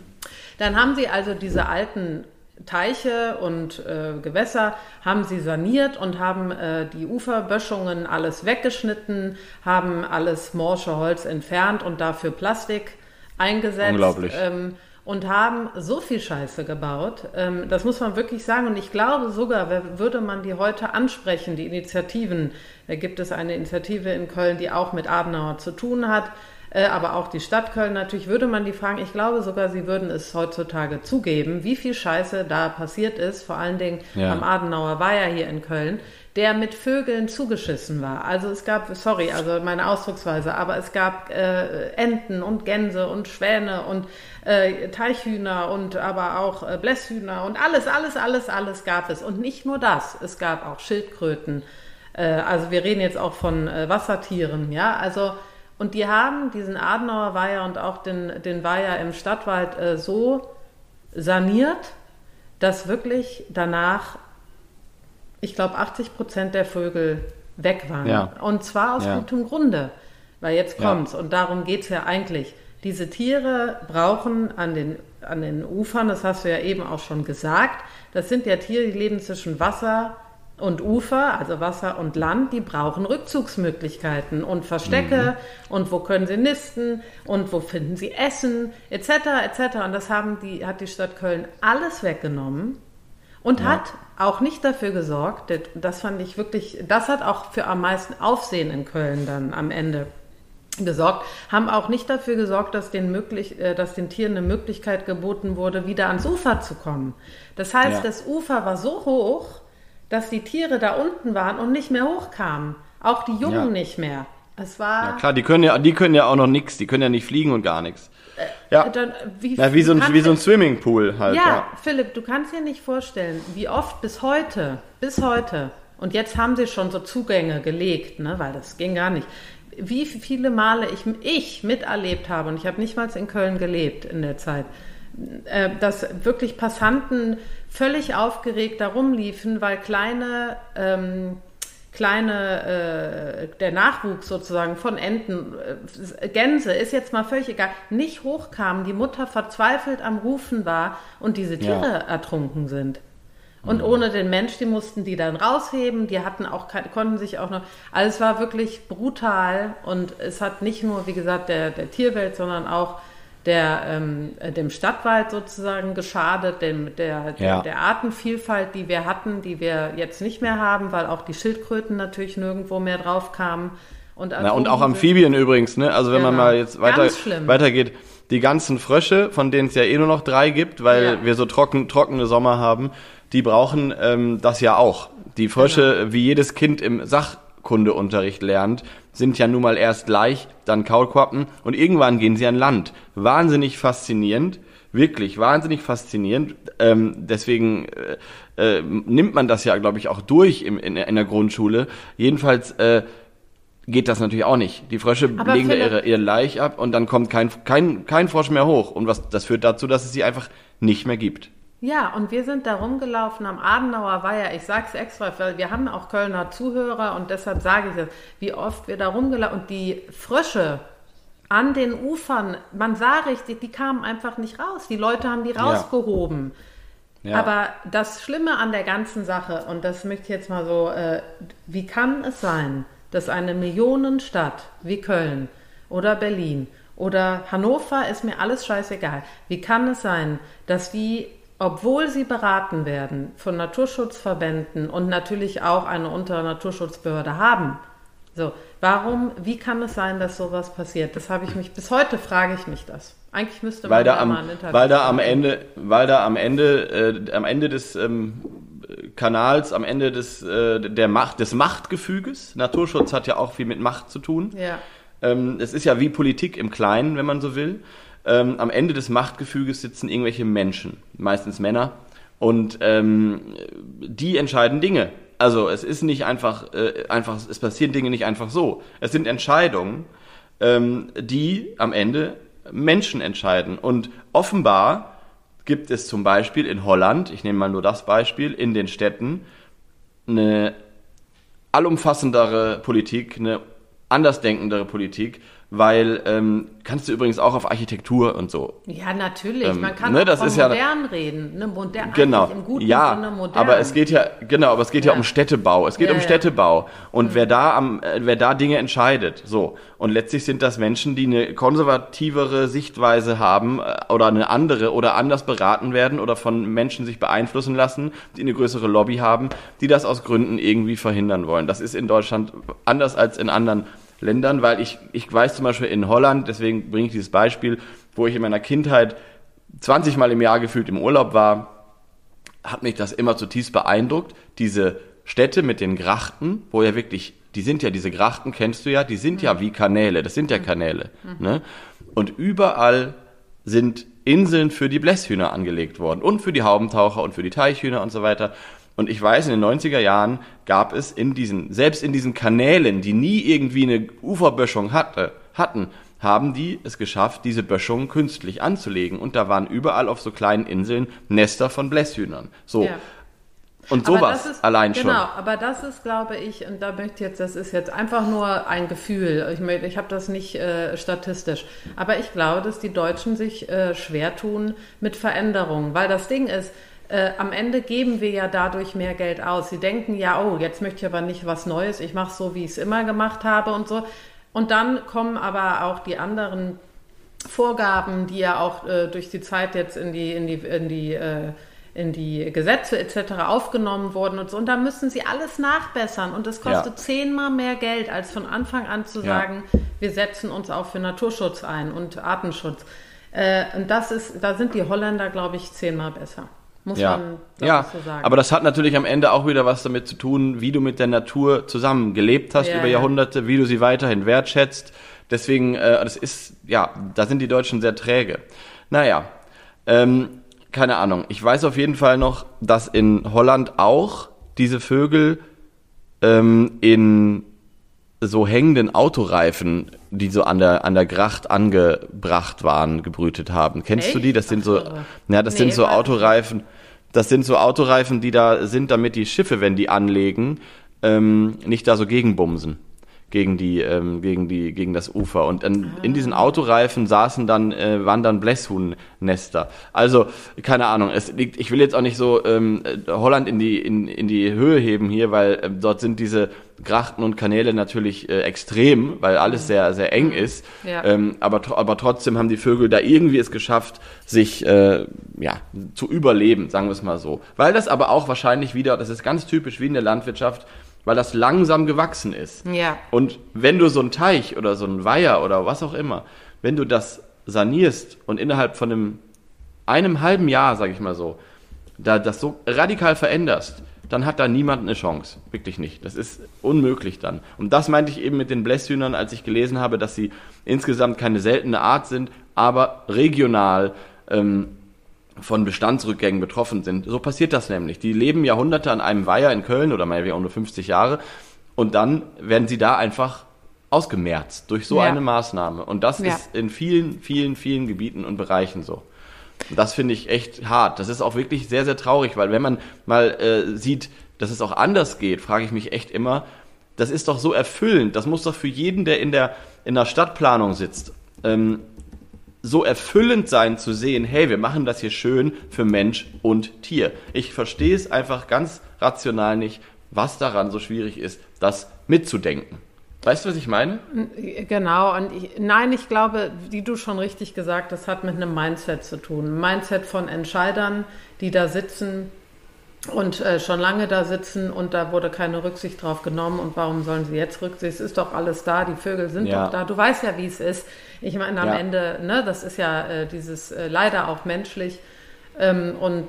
Dann haben sie also diese alten Teiche und äh, Gewässer haben sie saniert und haben äh, die Uferböschungen alles weggeschnitten, haben alles morsche Holz entfernt und dafür Plastik eingesetzt. Unglaublich. Ähm, und haben so viel Scheiße gebaut. Ähm, das muss man wirklich sagen. Und ich glaube sogar, würde man die heute ansprechen, die Initiativen, da gibt es eine Initiative in Köln, die auch mit Adenauer zu tun hat, äh, aber auch die Stadt Köln natürlich, würde man die fragen, ich glaube sogar, sie würden es heutzutage zugeben, wie viel Scheiße da passiert ist. Vor allen Dingen ja. am Adenauer war ja hier in Köln der mit Vögeln zugeschissen war. Also es gab, sorry, also meine Ausdrucksweise, aber es gab äh, Enten und Gänse und Schwäne und äh, Teichhühner und aber auch äh, Blässhühner und alles, alles, alles, alles gab es. Und nicht nur das, es gab auch Schildkröten. Äh, also wir reden jetzt auch von äh, Wassertieren, ja, also und die haben diesen Adenauer Weiher und auch den, den Weiher im Stadtwald äh, so saniert, dass wirklich danach ich glaube, 80 Prozent der Vögel weg waren. Ja. Und zwar aus ja. gutem Grunde. Weil jetzt kommt's. Ja. Und darum geht's ja eigentlich. Diese Tiere brauchen an den, an den Ufern, das hast du ja eben auch schon gesagt, das sind ja Tiere, die leben zwischen Wasser und Ufer, also Wasser und Land, die brauchen Rückzugsmöglichkeiten und Verstecke mhm. und wo können sie nisten und wo finden sie Essen, etc., etc. Und das haben die, hat die Stadt Köln alles weggenommen und ja. hat auch nicht dafür gesorgt, das fand ich wirklich, das hat auch für am meisten Aufsehen in Köln dann am Ende gesorgt, haben auch nicht dafür gesorgt, dass den, möglich, äh, dass den Tieren eine Möglichkeit geboten wurde, wieder ans Ufer zu kommen. Das heißt, ja. das Ufer war so hoch, dass die Tiere da unten waren und nicht mehr hochkamen. Auch die Jungen ja. nicht mehr. Es war. Ja klar, die können ja, die können ja auch noch nichts, die können ja nicht fliegen und gar nichts. Ja. Dann, wie, ja, wie, so ein, wie so ein Swimmingpool halt. Ja, ja, Philipp, du kannst dir nicht vorstellen, wie oft bis heute, bis heute, und jetzt haben sie schon so Zugänge gelegt, ne, weil das ging gar nicht, wie viele Male ich, ich miterlebt habe, und ich habe nicht mal in Köln gelebt in der Zeit, äh, dass wirklich Passanten völlig aufgeregt da rumliefen, weil kleine ähm, kleine, äh, der Nachwuchs sozusagen von Enten, äh, Gänse, ist jetzt mal völlig egal, nicht hochkamen, die Mutter verzweifelt am Rufen war und diese Tiere ja. ertrunken sind. Und mhm. ohne den Mensch, die mussten die dann rausheben, die hatten auch, konnten sich auch noch, also es war wirklich brutal und es hat nicht nur, wie gesagt, der, der Tierwelt, sondern auch der, ähm, dem Stadtwald sozusagen geschadet, dem, der, ja. der, der, Artenvielfalt, die wir hatten, die wir jetzt nicht mehr haben, weil auch die Schildkröten natürlich nirgendwo mehr drauf kamen. Und, Na, und auch Amphibien übrigens, ne? Also wenn genau. man mal jetzt weiter, weitergeht, die ganzen Frösche, von denen es ja eh nur noch drei gibt, weil ja. wir so trocken, trockene Sommer haben, die brauchen ähm, das ja auch. Die Frösche, genau. wie jedes Kind im Sachkundeunterricht lernt, sind ja nun mal erst Laich, dann Kaulquappen und irgendwann gehen sie an Land. Wahnsinnig faszinierend, wirklich wahnsinnig faszinierend. Ähm, deswegen äh, äh, nimmt man das ja, glaube ich, auch durch im, in, in der Grundschule. Jedenfalls äh, geht das natürlich auch nicht. Die Frösche Aber legen ihre, ihr Laich ab und dann kommt kein, kein, kein Frosch mehr hoch. Und was, das führt dazu, dass es sie einfach nicht mehr gibt. Ja, und wir sind da rumgelaufen am Adenauer Weiher. Ich sage es extra, weil wir haben auch Kölner Zuhörer und deshalb sage ich es, wie oft wir da rumgelaufen und die Frösche an den Ufern, man sah richtig, die kamen einfach nicht raus. Die Leute haben die rausgehoben. Ja. Ja. Aber das Schlimme an der ganzen Sache, und das möchte ich jetzt mal so, äh, wie kann es sein, dass eine Millionenstadt wie Köln oder Berlin oder Hannover ist mir alles scheißegal. Wie kann es sein, dass die obwohl sie beraten werden von Naturschutzverbänden und natürlich auch eine untere Naturschutzbehörde haben. So, warum, wie kann es sein, dass sowas passiert? Das habe ich mich, bis heute frage ich mich das. Eigentlich müsste man weil da, am, mal ein Interview weil da am Ende, weil da am Ende, äh, am Ende des ähm, Kanals, am Ende des, äh, der Macht, des Machtgefüges, Naturschutz hat ja auch viel mit Macht zu tun. Ja. Ähm, es ist ja wie Politik im Kleinen, wenn man so will ähm, am Ende des Machtgefüges sitzen irgendwelche Menschen, meistens Männer, und ähm, die entscheiden Dinge. Also es ist nicht einfach, äh, einfach, es passieren Dinge nicht einfach so. Es sind Entscheidungen, ähm, die am Ende Menschen entscheiden. Und offenbar gibt es zum Beispiel in Holland, ich nehme mal nur das Beispiel, in den Städten eine allumfassendere Politik, eine andersdenkendere Politik, weil ähm, kannst du übrigens auch auf Architektur und so. Ja, natürlich. Ähm, Man kann ne, auch das von ist ja- modern reden. Ne, modern, Genau. im guten ja, Sinne modern. aber es geht ja genau, aber es geht ja, Ja. um Städtebau. Es geht Ja, um. Städtebau und wer da am äh, wer da Dinge entscheidet, so und letztlich sind das Menschen, die eine konservativere Sichtweise haben äh, oder eine andere oder anders beraten werden oder von Menschen sich beeinflussen lassen, die eine größere Lobby haben, die das aus Gründen irgendwie verhindern wollen. Das ist in Deutschland anders als in anderen Ländern, weil ich ich weiß zum Beispiel in Holland, deswegen bringe ich dieses Beispiel, wo ich in meiner Kindheit 20 Mal im Jahr gefühlt im Urlaub war, hat mich das immer zutiefst beeindruckt. Diese Städte mit den Grachten, wo ja wirklich, die sind ja, diese Grachten kennst du ja, die sind ja wie Kanäle, das sind ja Kanäle. Ne? Und überall sind Inseln für die Blässhühner angelegt worden und für die Haubentaucher und für die Teichhühner und so weiter. Und ich weiß, in den 90er Jahren gab es in diesen, selbst in diesen Kanälen, die nie irgendwie eine Uferböschung hatte, hatten, haben die es geschafft, diese Böschungen künstlich anzulegen. Und da waren überall auf so kleinen Inseln Nester von Blässhühnern. So. Ja. Und sowas ist, allein genau, schon. aber das ist, glaube ich, und da möchte ich jetzt, das ist jetzt einfach nur ein Gefühl. Ich, möchte- ich habe das nicht äh, statistisch. Aber ich glaube, dass die Deutschen sich äh, schwer tun mit Veränderungen. Weil das Ding ist, äh, am Ende geben wir ja dadurch mehr Geld aus. Sie denken ja, oh, jetzt möchte ich aber nicht was Neues, ich mache so, wie ich es immer gemacht habe und so. Und dann kommen aber auch die anderen Vorgaben, die ja auch äh, durch die Zeit jetzt in die, in die, in die, äh, in die Gesetze etc. aufgenommen wurden und so. Und da müssen sie alles nachbessern. Und es kostet Ja. zehnmal mehr Geld, als von Anfang an zu Ja. sagen, wir setzen uns auch für Naturschutz ein und Artenschutz. Äh, und das ist, da sind die Holländer, glaube ich, zehnmal besser. Muss Ja, man ja. so sagen. aber das hat natürlich am Ende auch wieder was damit zu tun, wie du mit der Natur zusammen gelebt hast Ja, über ja. Jahrhunderte, wie du sie weiterhin wertschätzt. Deswegen, äh, das ist, ja, da sind die Deutschen sehr träge. Naja, ähm, keine Ahnung. Ich weiß auf jeden Fall noch, dass in Holland auch diese Vögel ähm, in so hängenden Autoreifen, die so an der an der Gracht angebracht waren, gebrütet haben. Kennst du Echt? die? Das sind so, Ach ja, das Nee, sind so Autoreifen. Das sind so Autoreifen, die da sind, damit die Schiffe, wenn die anlegen, ähm, nicht da so gegenbumsen gegen die ähm, gegen die gegen das Ufer und in, in diesen Autoreifen saßen dann äh, waren dann Blässhuhnnester. Also keine Ahnung, es liegt ich will jetzt auch nicht so ähm, äh, Holland in die in, in die Höhe heben hier, weil ähm, dort sind diese Grachten und Kanäle natürlich äh, extrem, weil alles sehr sehr eng ist. Ja. Ähm, aber aber trotzdem haben die Vögel da irgendwie es geschafft, sich äh, ja zu überleben, sagen wir es mal so. Weil das aber auch wahrscheinlich wieder, das ist ganz typisch wie in der Landwirtschaft, weil das langsam gewachsen ist. Ja. Und wenn du so einen Teich oder so einen Weiher oder was auch immer, wenn du das sanierst und innerhalb von einem, einem halben Jahr, sage ich mal so, da das so radikal veränderst, dann hat da niemand eine Chance. Wirklich nicht. Das ist unmöglich dann. Und das meinte ich eben mit den Blässhühnern, als ich gelesen habe, dass sie insgesamt keine seltene Art sind, aber regional ähm, von Bestandsrückgängen betroffen sind. So passiert das nämlich. Die leben Jahrhunderte an einem Weiher in Köln oder meinetwegen auch nur 50 Jahre und dann werden sie da einfach ausgemerzt durch so Ja. eine Maßnahme. Und das Ja. ist in vielen, vielen, vielen Gebieten und Bereichen so. Das finde ich echt hart. Das ist auch wirklich sehr, sehr traurig, weil wenn man mal äh, sieht, dass es auch anders geht, frage ich mich echt immer, das ist doch so erfüllend. Das muss doch für jeden, der in der, in der Stadtplanung sitzt, ähm, so erfüllend sein zu sehen, hey, wir machen das hier schön für Mensch und Tier. Ich verstehe es einfach ganz rational nicht, was daran so schwierig ist, das mitzudenken. Weißt du, was ich meine? Genau, und ich, nein, ich glaube, wie du schon richtig gesagt hast, hat mit einem Mindset zu tun. Ein Mindset von Entscheidern, die da sitzen und äh, schon lange da sitzen und da wurde keine Rücksicht drauf genommen und warum sollen sie jetzt Rücksicht? Es ist doch alles da, die Vögel sind Ja. doch da. Du weißt ja, wie es ist. Ich meine, am Ja. Ende, ne, das ist ja äh, dieses äh, leider auch menschlich. Ähm, und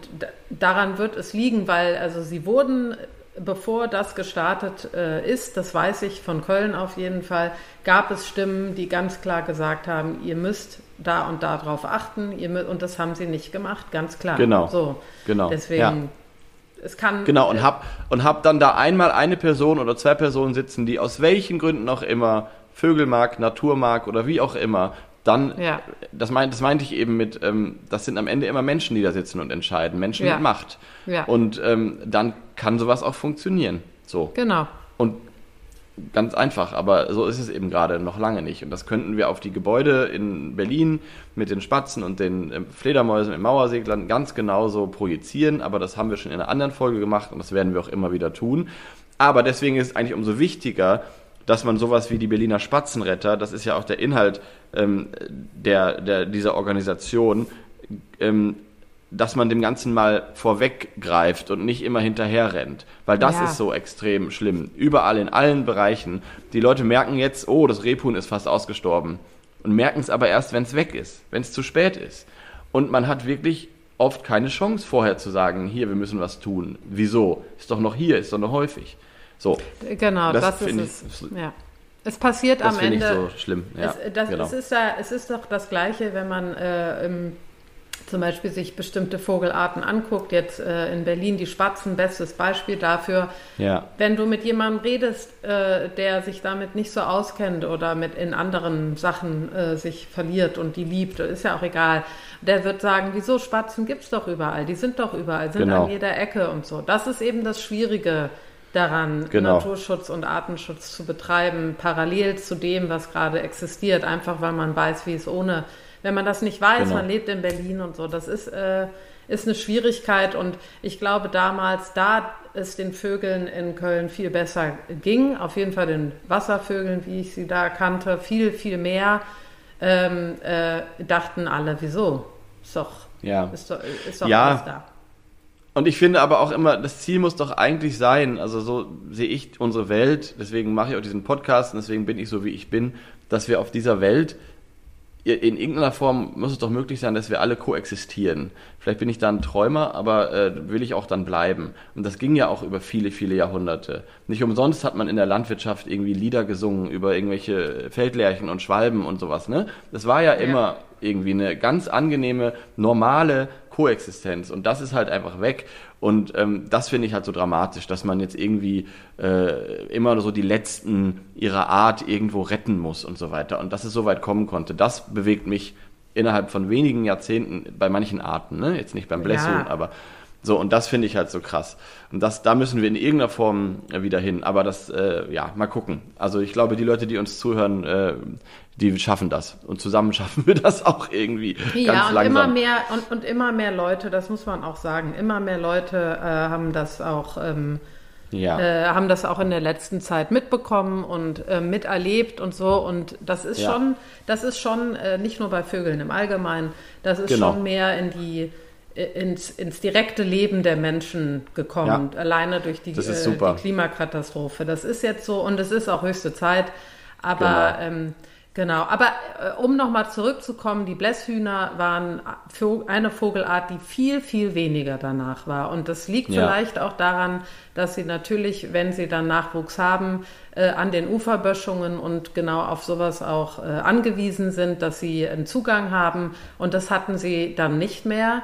daran wird es liegen, weil also sie wurden, bevor das gestartet äh, ist, das weiß ich von Köln auf jeden Fall, gab es Stimmen, die ganz klar gesagt haben, ihr müsst da und da drauf achten, ihr und das haben sie nicht gemacht, ganz klar. Genau. So, Genau. deswegen Ja. es kann. Genau, und hab, und hab dann da einmal eine Person oder zwei Personen sitzen, die aus welchen Gründen auch immer Vögel mag, Natur mag oder wie auch immer, dann, Ja. das, meint, das meinte ich eben mit, ähm, das sind am Ende immer Menschen, die da sitzen und entscheiden, Menschen Ja. mit Macht. Ja. Und ähm, dann kann sowas auch funktionieren. So. Genau. Und ganz einfach, aber so ist es eben gerade noch lange nicht. Und das könnten wir auf die Gebäude in Berlin mit den Spatzen und den ähm, Fledermäusen, den Mauerseglern ganz genauso projizieren. Aber das haben wir schon in einer anderen Folge gemacht und das werden wir auch immer wieder tun. Aber deswegen ist es eigentlich umso wichtiger, dass man sowas wie die Berliner Spatzenretter, das ist ja auch der Inhalt ähm, der, der, dieser Organisation, ähm, dass man dem Ganzen mal vorweggreift und nicht immer hinterher rennt. Weil das Ja. ist so extrem schlimm. Überall in allen Bereichen. Die Leute merken jetzt, oh, das Rebhuhn ist fast ausgestorben. Und merken es aber erst, wenn es weg ist, wenn es zu spät ist. Und man hat wirklich oft keine Chance vorher zu sagen, hier, wir müssen was tun. Wieso? Ist doch noch hier, ist doch noch häufig. So, Genau, Das das, ist finde es. ich- ja. Es passiert das am finde ich Ende. so schlimm. Ja, es, das, genau. es, ist ja, es ist doch das Gleiche, wenn man äh, im, zum Beispiel sich bestimmte Vogelarten anguckt. Jetzt äh, in Berlin die Spatzen, bestes Beispiel dafür. ja. Wenn du mit jemandem redest, äh, der sich damit nicht so auskennt oder mit in anderen Sachen äh, sich verliert und die liebt, ist ja auch egal, der wird sagen, wieso Spatzen gibt's doch überall, die sind doch überall, sind Genau. an jeder Ecke und so. Das ist eben das Schwierige daran, Genau. Naturschutz und Artenschutz zu betreiben, parallel zu dem, was gerade existiert, einfach weil man weiß, wie es ohne, wenn man das nicht weiß, Genau. man lebt in Berlin und so, das ist, äh, ist eine Schwierigkeit und ich glaube damals, da es den Vögeln in Köln viel besser ging, auf jeden Fall den Wasservögeln, wie ich sie da kannte, viel, viel mehr, ähm, äh, dachten alle, wieso? Ist doch, Ja. ist doch, ist doch Ja. alles da. Und ich finde aber auch immer, das Ziel muss doch eigentlich sein, also so sehe ich unsere Welt, deswegen mache ich auch diesen Podcast und deswegen bin ich so, wie ich bin, dass wir auf dieser Welt in irgendeiner Form muss es doch möglich sein, dass wir alle koexistieren. Vielleicht bin ich da ein Träumer, aber äh, will ich auch dann bleiben. Und das ging ja auch über viele, viele Jahrhunderte. Nicht umsonst hat man in der Landwirtschaft irgendwie Lieder gesungen über irgendwelche Feldlärchen und Schwalben und sowas. Ne? Das war ja, Ja. immer irgendwie eine ganz angenehme, normale Koexistenz. Und das ist halt einfach weg. Und ähm, das finde ich halt so dramatisch, dass man jetzt irgendwie äh, immer so die Letzten ihrer Art irgendwo retten muss und so weiter. Und dass es so weit kommen konnte, das bewegt mich innerhalb von wenigen Jahrzehnten bei manchen Arten. Ne? Jetzt nicht beim Blässhuhn, Ja. aber so. Und das finde ich halt so krass. Und das, da müssen wir in irgendeiner Form äh, wieder hin. Aber das, äh, ja, mal gucken. Also ich glaube, die Leute, die uns zuhören, äh, die schaffen das. Und zusammen schaffen wir das auch irgendwie. Ja, ganz und langsam. immer mehr und, und immer mehr Leute, das muss man auch sagen, immer mehr Leute äh, haben das auch ähm, ja. äh, haben das auch in der letzten Zeit mitbekommen und äh, miterlebt und so und das ist Ja. schon, das ist schon äh, nicht nur bei Vögeln im Allgemeinen, das ist Genau. schon mehr in die ins, ins direkte Leben der Menschen gekommen, alleine durch die, Das äh, die Klimakatastrophe. Das ist jetzt so und es ist auch höchste Zeit. Aber Genau. ähm, genau, aber äh, um nochmal zurückzukommen, die Blässhühner waren eine Vogelart, die viel, viel weniger danach war. Und das liegt Ja. vielleicht auch daran, dass sie natürlich, wenn sie dann Nachwuchs haben, äh, an den Uferböschungen und genau auf sowas auch äh, angewiesen sind, dass sie einen Zugang haben. Und das hatten sie dann nicht mehr.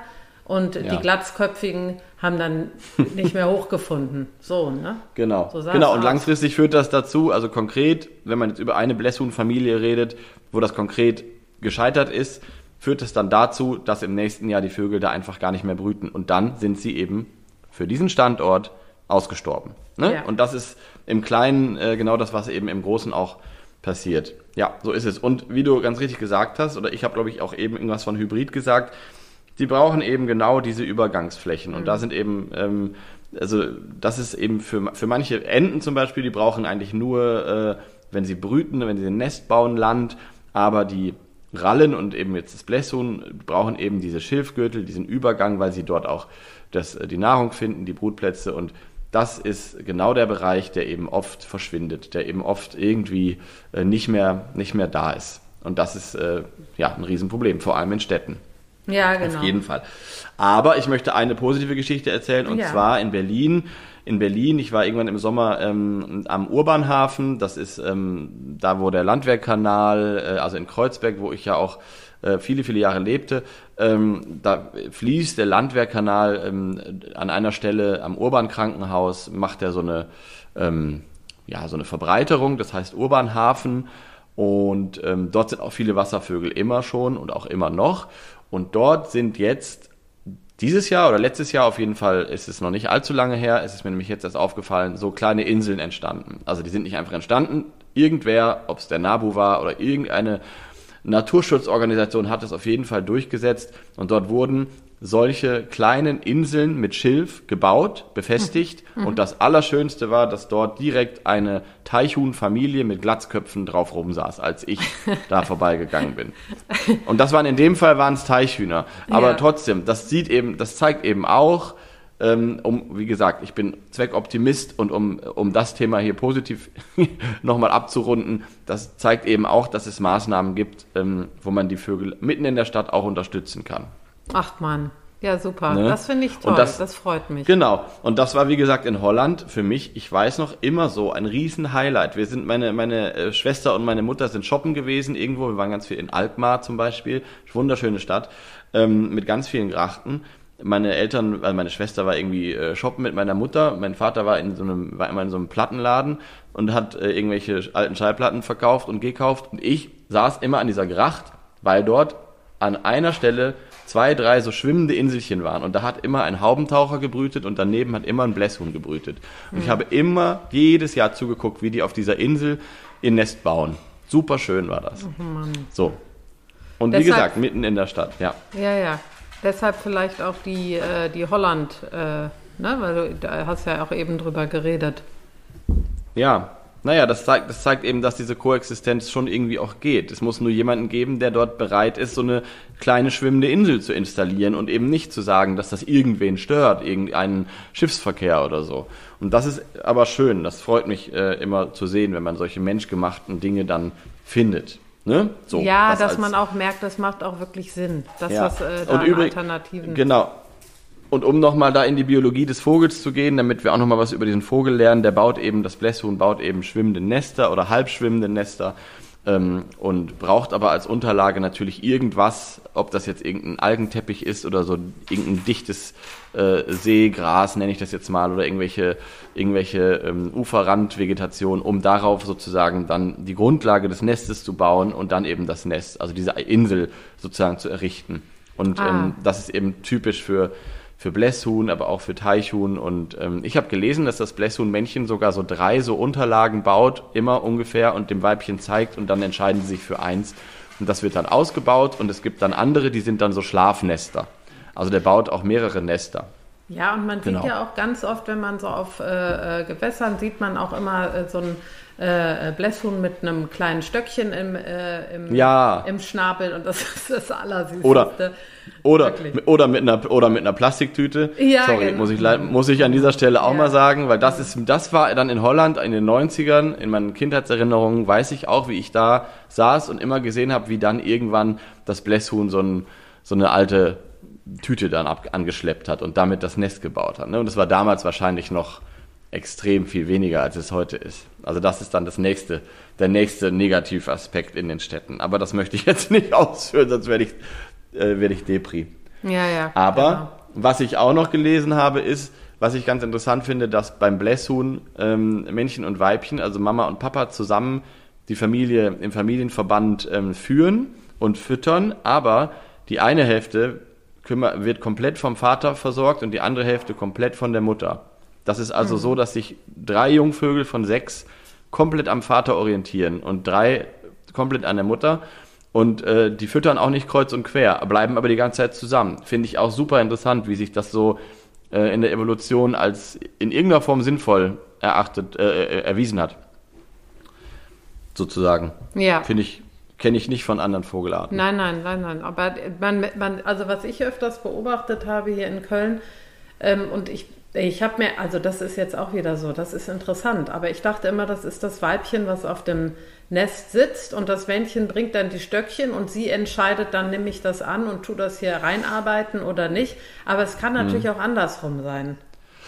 Und Ja. die Glatzköpfigen haben dann nicht mehr hochgefunden. So, ne? Genau. So genau. Und langfristig führt das dazu, also konkret, wenn man jetzt über eine Blässhuhn-Familie redet, wo das konkret gescheitert ist, führt es dann dazu, dass im nächsten Jahr die Vögel da einfach gar nicht mehr brüten. Und dann sind sie eben für diesen Standort ausgestorben. Ne? Ja. Und das ist im Kleinen äh, genau das, was eben im Großen auch passiert. Ja, so ist es. Und wie du ganz richtig gesagt hast, oder ich habe, glaube ich, auch eben irgendwas von Hybrid gesagt, die brauchen eben genau diese Übergangsflächen. Und da sind eben, ähm, also das ist eben für, für manche Enten zum Beispiel, die brauchen eigentlich nur, äh, wenn sie brüten, wenn sie ein Nest bauen, Land, aber die Rallen und eben jetzt das Blässhuhn brauchen eben diese Schilfgürtel, diesen Übergang, weil sie dort auch das, äh, die Nahrung finden, die Brutplätze und das ist genau der Bereich, der eben oft verschwindet, der eben oft irgendwie äh, nicht mehr, nicht mehr da ist. Und das ist äh, ja ein Riesenproblem, vor allem in Städten. Ja, genau. Auf jeden Fall. Aber ich möchte eine positive Geschichte erzählen und Ja. zwar in Berlin. In Berlin, ich war irgendwann im Sommer ähm, am Urbanhafen, das ist ähm, da, wo der Landwehrkanal, äh, also in Kreuzberg, wo ich ja auch äh, viele, viele Jahre lebte, ähm, da fließt der Landwehrkanal ähm, an einer Stelle am Urbankrankenhaus, macht er so eine, ähm, ja, so eine Verbreiterung, das heißt Urbanhafen. Und ähm, dort sind auch viele Wasservögel immer schon und auch immer noch. Und dort sind jetzt dieses Jahr oder letztes Jahr auf jeden Fall ist es noch nicht allzu lange her, es ist mir nämlich jetzt erst aufgefallen, so kleine Inseln entstanden. Also die sind nicht einfach entstanden. Irgendwer, ob es der NABU war oder irgendeine Naturschutzorganisation hat es auf jeden Fall durchgesetzt und dort wurden solche kleinen Inseln mit Schilf gebaut, befestigt und das Allerschönste war, dass dort direkt eine Teichhuhnfamilie mit Glatzköpfen drauf rumsaß, als ich da vorbeigegangen bin. Und das waren in dem Fall waren es Teichhühner, aber Ja. trotzdem, das sieht eben, das zeigt eben auch, um, wie gesagt, ich bin Zweckoptimist und um, um das Thema hier positiv nochmal abzurunden, das zeigt eben auch, dass es Maßnahmen gibt, ähm, wo man die Vögel mitten in der Stadt auch unterstützen kann. Ach man, ja super. Ne? Das finde ich toll. das- Das, freut mich. Genau. Und das war, wie gesagt, in Holland für mich, ich weiß noch, immer so ein riesen Highlight. Wir sind, meine, meine äh, Schwester und meine Mutter sind shoppen gewesen irgendwo. Wir waren ganz viel in Alkmaar zum Beispiel. Wunderschöne Stadt. Ähm, mit ganz vielen Grachten. Meine Eltern, also meine Schwester war irgendwie äh, shoppen mit meiner Mutter. Mein Vater war in so einem, war immer in so einem Plattenladen und hat äh, irgendwelche alten Schallplatten verkauft und gekauft. Und ich saß immer an dieser Gracht, weil dort an einer Stelle zwei, drei so schwimmende Inselchen waren. Und da hat immer ein Haubentaucher gebrütet und daneben hat immer ein Blässhuhn gebrütet. Und ich habe immer jedes Jahr zugeguckt, wie die auf dieser Insel ihr Nest bauen. Super schön war das. So. Und wie Deshalb- gesagt, mitten in der Stadt, ja. Ja, ja. Deshalb vielleicht auch die, äh, die Holland, äh, ne? Weil du da hast ja auch eben drüber geredet. Ja, naja, das zeigt, das zeigt eben, dass diese Koexistenz schon irgendwie auch geht. Es muss nur jemanden geben, der dort bereit ist, so eine kleine schwimmende Insel zu installieren und eben nicht zu sagen, dass das irgendwen stört, irgendeinen Schiffsverkehr oder so. Und das ist aber schön, das freut mich äh, immer zu sehen, wenn man solche menschgemachten Dinge dann findet. Ne? So, ja, das dass als- man auch merkt, das macht auch wirklich Sinn, dass Ja. das äh, da Und übrig- Alternativen. Genau. Und um nochmal da in die Biologie des Vogels zu gehen, damit wir auch nochmal was über diesen Vogel lernen, der baut eben, das Blässhuhn baut eben schwimmende Nester oder halbschwimmende Nester ähm, und braucht aber als Unterlage natürlich irgendwas, ob das jetzt irgendein Algenteppich ist oder so irgendein dichtes äh, Seegras, nenne ich das jetzt mal, oder irgendwelche, irgendwelche ähm, Uferrandvegetation, um darauf sozusagen dann die Grundlage des Nestes zu bauen und dann eben das Nest, also diese Insel sozusagen zu errichten. Und Ah. ähm, das ist eben typisch für, für Blässhuhn, aber auch für Teichhuhn. Und ähm, ich habe gelesen, dass das Blässhuhnmännchen sogar so drei so Unterlagen baut, immer ungefähr, und dem Weibchen zeigt und dann entscheiden sie sich für eins. Und das wird dann ausgebaut und es gibt dann andere, die sind dann so Schlafnester. Also der baut auch mehrere Nester. Ja, und man Genau. sieht ja auch ganz oft, wenn man so auf äh, äh, Gewässern sieht man auch immer äh, so ein äh, Blässhuhn mit einem kleinen Stöckchen im, äh, im, Ja. im Schnabel und das ist das Allersüßeste. Oder, oder, oder, mit einer, oder mit einer Plastiktüte. Ja, Sorry, genau. muss, ich, muss ich an dieser Stelle auch Ja. mal sagen, weil das ist, das war dann in Holland in den 90ern, in meinen Kindheitserinnerungen, weiß ich auch, wie ich da saß und immer gesehen habe, wie dann irgendwann das Blässhuhn so, ein, so eine alte Tüte dann ab, angeschleppt hat und damit das Nest gebaut hat. Ne? Und das war damals wahrscheinlich noch extrem viel weniger, als es heute ist. Also das ist dann das nächste, der nächste Negativaspekt in den Städten. Aber das möchte ich jetzt nicht ausführen, sonst werde ich, äh, werde ich Depri. Ja, ja. Aber was ich auch noch gelesen habe, ist, was ich ganz interessant finde, dass beim Blässhuhn ähm, Männchen und Weibchen, also Mama und Papa zusammen die Familie im Familienverband ähm, führen und füttern, aber die eine Hälfte wird komplett vom Vater versorgt und die andere Hälfte komplett von der Mutter. Das ist also so, dass sich drei Jungvögel von sechs komplett am Vater orientieren und drei komplett an der Mutter. Und äh, die füttern auch nicht kreuz und quer, bleiben aber die ganze Zeit zusammen. Finde ich auch super interessant, wie sich das so äh, in der Evolution als in irgendeiner Form sinnvoll erachtet, äh, äh, erwiesen hat. Sozusagen. Ja. Finde ich, kenne ich nicht von anderen Vogelarten. Nein, nein, nein, nein. Aber man, man, also was ich öfters beobachtet habe hier in Köln, ähm, und ich Ich habe mir, also das ist jetzt auch wieder so, das ist interessant, aber ich dachte immer, das ist das Weibchen, was auf dem Nest sitzt und das Männchen bringt dann die Stöckchen und sie entscheidet dann, nehme ich das an und tu das hier reinarbeiten oder nicht. Aber es kann natürlich mhm. auch andersrum sein.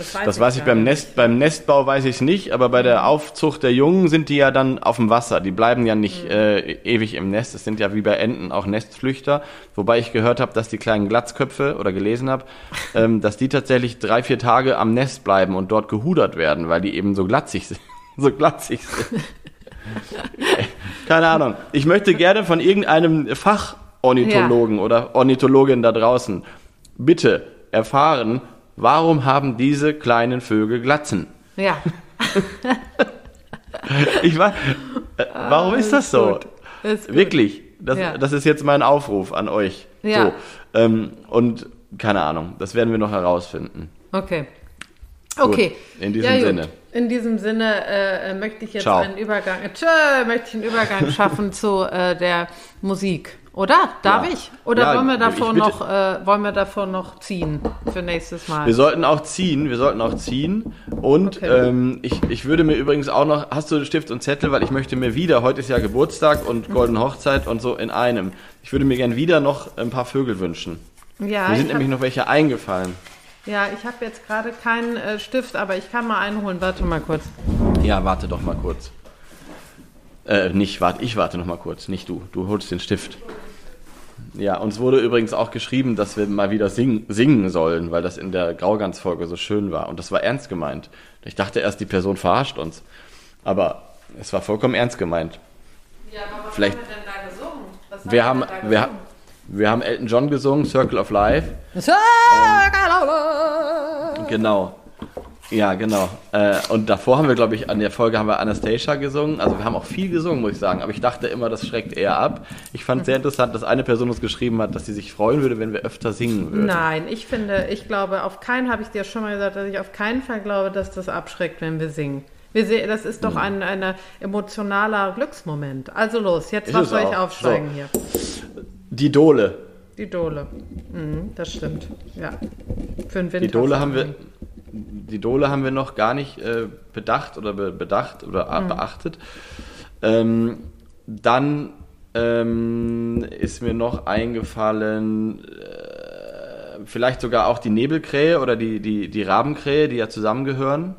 Das weiß, das ich, weiß ich beim Nest, beim Nestbau weiß ich es nicht, aber bei der Aufzucht der Jungen sind die ja dann auf dem Wasser. Die bleiben ja nicht mhm. äh, ewig im Nest. Es sind ja wie bei Enten auch Nestflüchter. Wobei ich gehört habe, dass die kleinen Glatzköpfe oder gelesen habe, ähm, dass die tatsächlich drei, vier Tage am Nest bleiben und dort gehudert werden, weil die eben so glatzig sind. so glatzig sind. Keine Ahnung. Ich möchte gerne von irgendeinem Fachornithologen ja. oder Ornithologin da draußen bitte erfahren, warum haben diese kleinen Vögel Glatzen? Ja. ich weiß, äh, warum ah, ist das so? Ist Wirklich, das, ja. das ist jetzt mein Aufruf an euch. Ja. So, ähm, und keine Ahnung, das werden wir noch herausfinden. Okay. Okay. Gut, in diesem ja, Sinne. In diesem Sinne äh, möchte ich jetzt Ciao. einen Übergang, tschö, möchte ich einen Übergang schaffen zu äh, der Musik. Oder? Darf ja. ich? Oder ja, wollen wir davor noch, äh, wollen wir davor noch ziehen für nächstes Mal? Wir sollten auch ziehen, wir sollten auch ziehen. Und okay. ähm, ich, ich würde mir übrigens auch noch, hast du Stift und Zettel, weil ich möchte mir wieder, heute ist ja Geburtstag und mhm. Goldene Hochzeit und so in einem. Ich würde mir gern wieder noch ein paar Vögel wünschen. Ja. Mir sind nämlich noch welche eingefallen. Ja, ich habe jetzt gerade keinen äh, Stift, aber ich kann mal einen holen. Warte mal kurz. Ja, warte doch mal kurz. Äh, nicht, warte, ich warte noch mal kurz, nicht du. Du holst den Stift. Ja, uns wurde übrigens auch geschrieben, dass wir mal wieder sing singen sollen, weil das in der Graugans-Folge so schön war. Und das war ernst gemeint. Ich dachte erst, die Person verarscht uns. Aber es war vollkommen ernst gemeint. Ja, aber was Vielleicht, haben wir denn da gesungen? Was wir haben, wir, wir, wir haben Elton John gesungen, Circle of Life. Circle of Life. Genau. Ja, genau. Äh, und davor haben wir, glaube ich, an der Folge haben wir Anastasia gesungen. Also wir haben auch viel gesungen, muss ich sagen. Aber ich dachte immer, das schreckt eher ab. Ich fand es sehr interessant, dass eine Person uns geschrieben hat, dass sie sich freuen würde, wenn wir öfter singen würden. Nein, ich finde, ich glaube, auf keinen, habe ich dir schon mal gesagt, dass ich auf keinen Fall glaube, dass das abschreckt, wenn wir singen. Wir sehen, das ist doch ein, ein emotionaler Glücksmoment. Also los, jetzt was soll ich aufsteigen so. hier? Die Dole. Die Dole. Mhm, das stimmt. Ja. Für den Winter. Die Dole haben wir. Die Dole haben wir noch gar nicht äh, bedacht oder be bedacht oder mhm. beachtet. Ähm, dann ähm, ist mir noch eingefallen, äh, vielleicht sogar auch die Nebelkrähe oder die, die, die Rabenkrähe, die ja zusammengehören.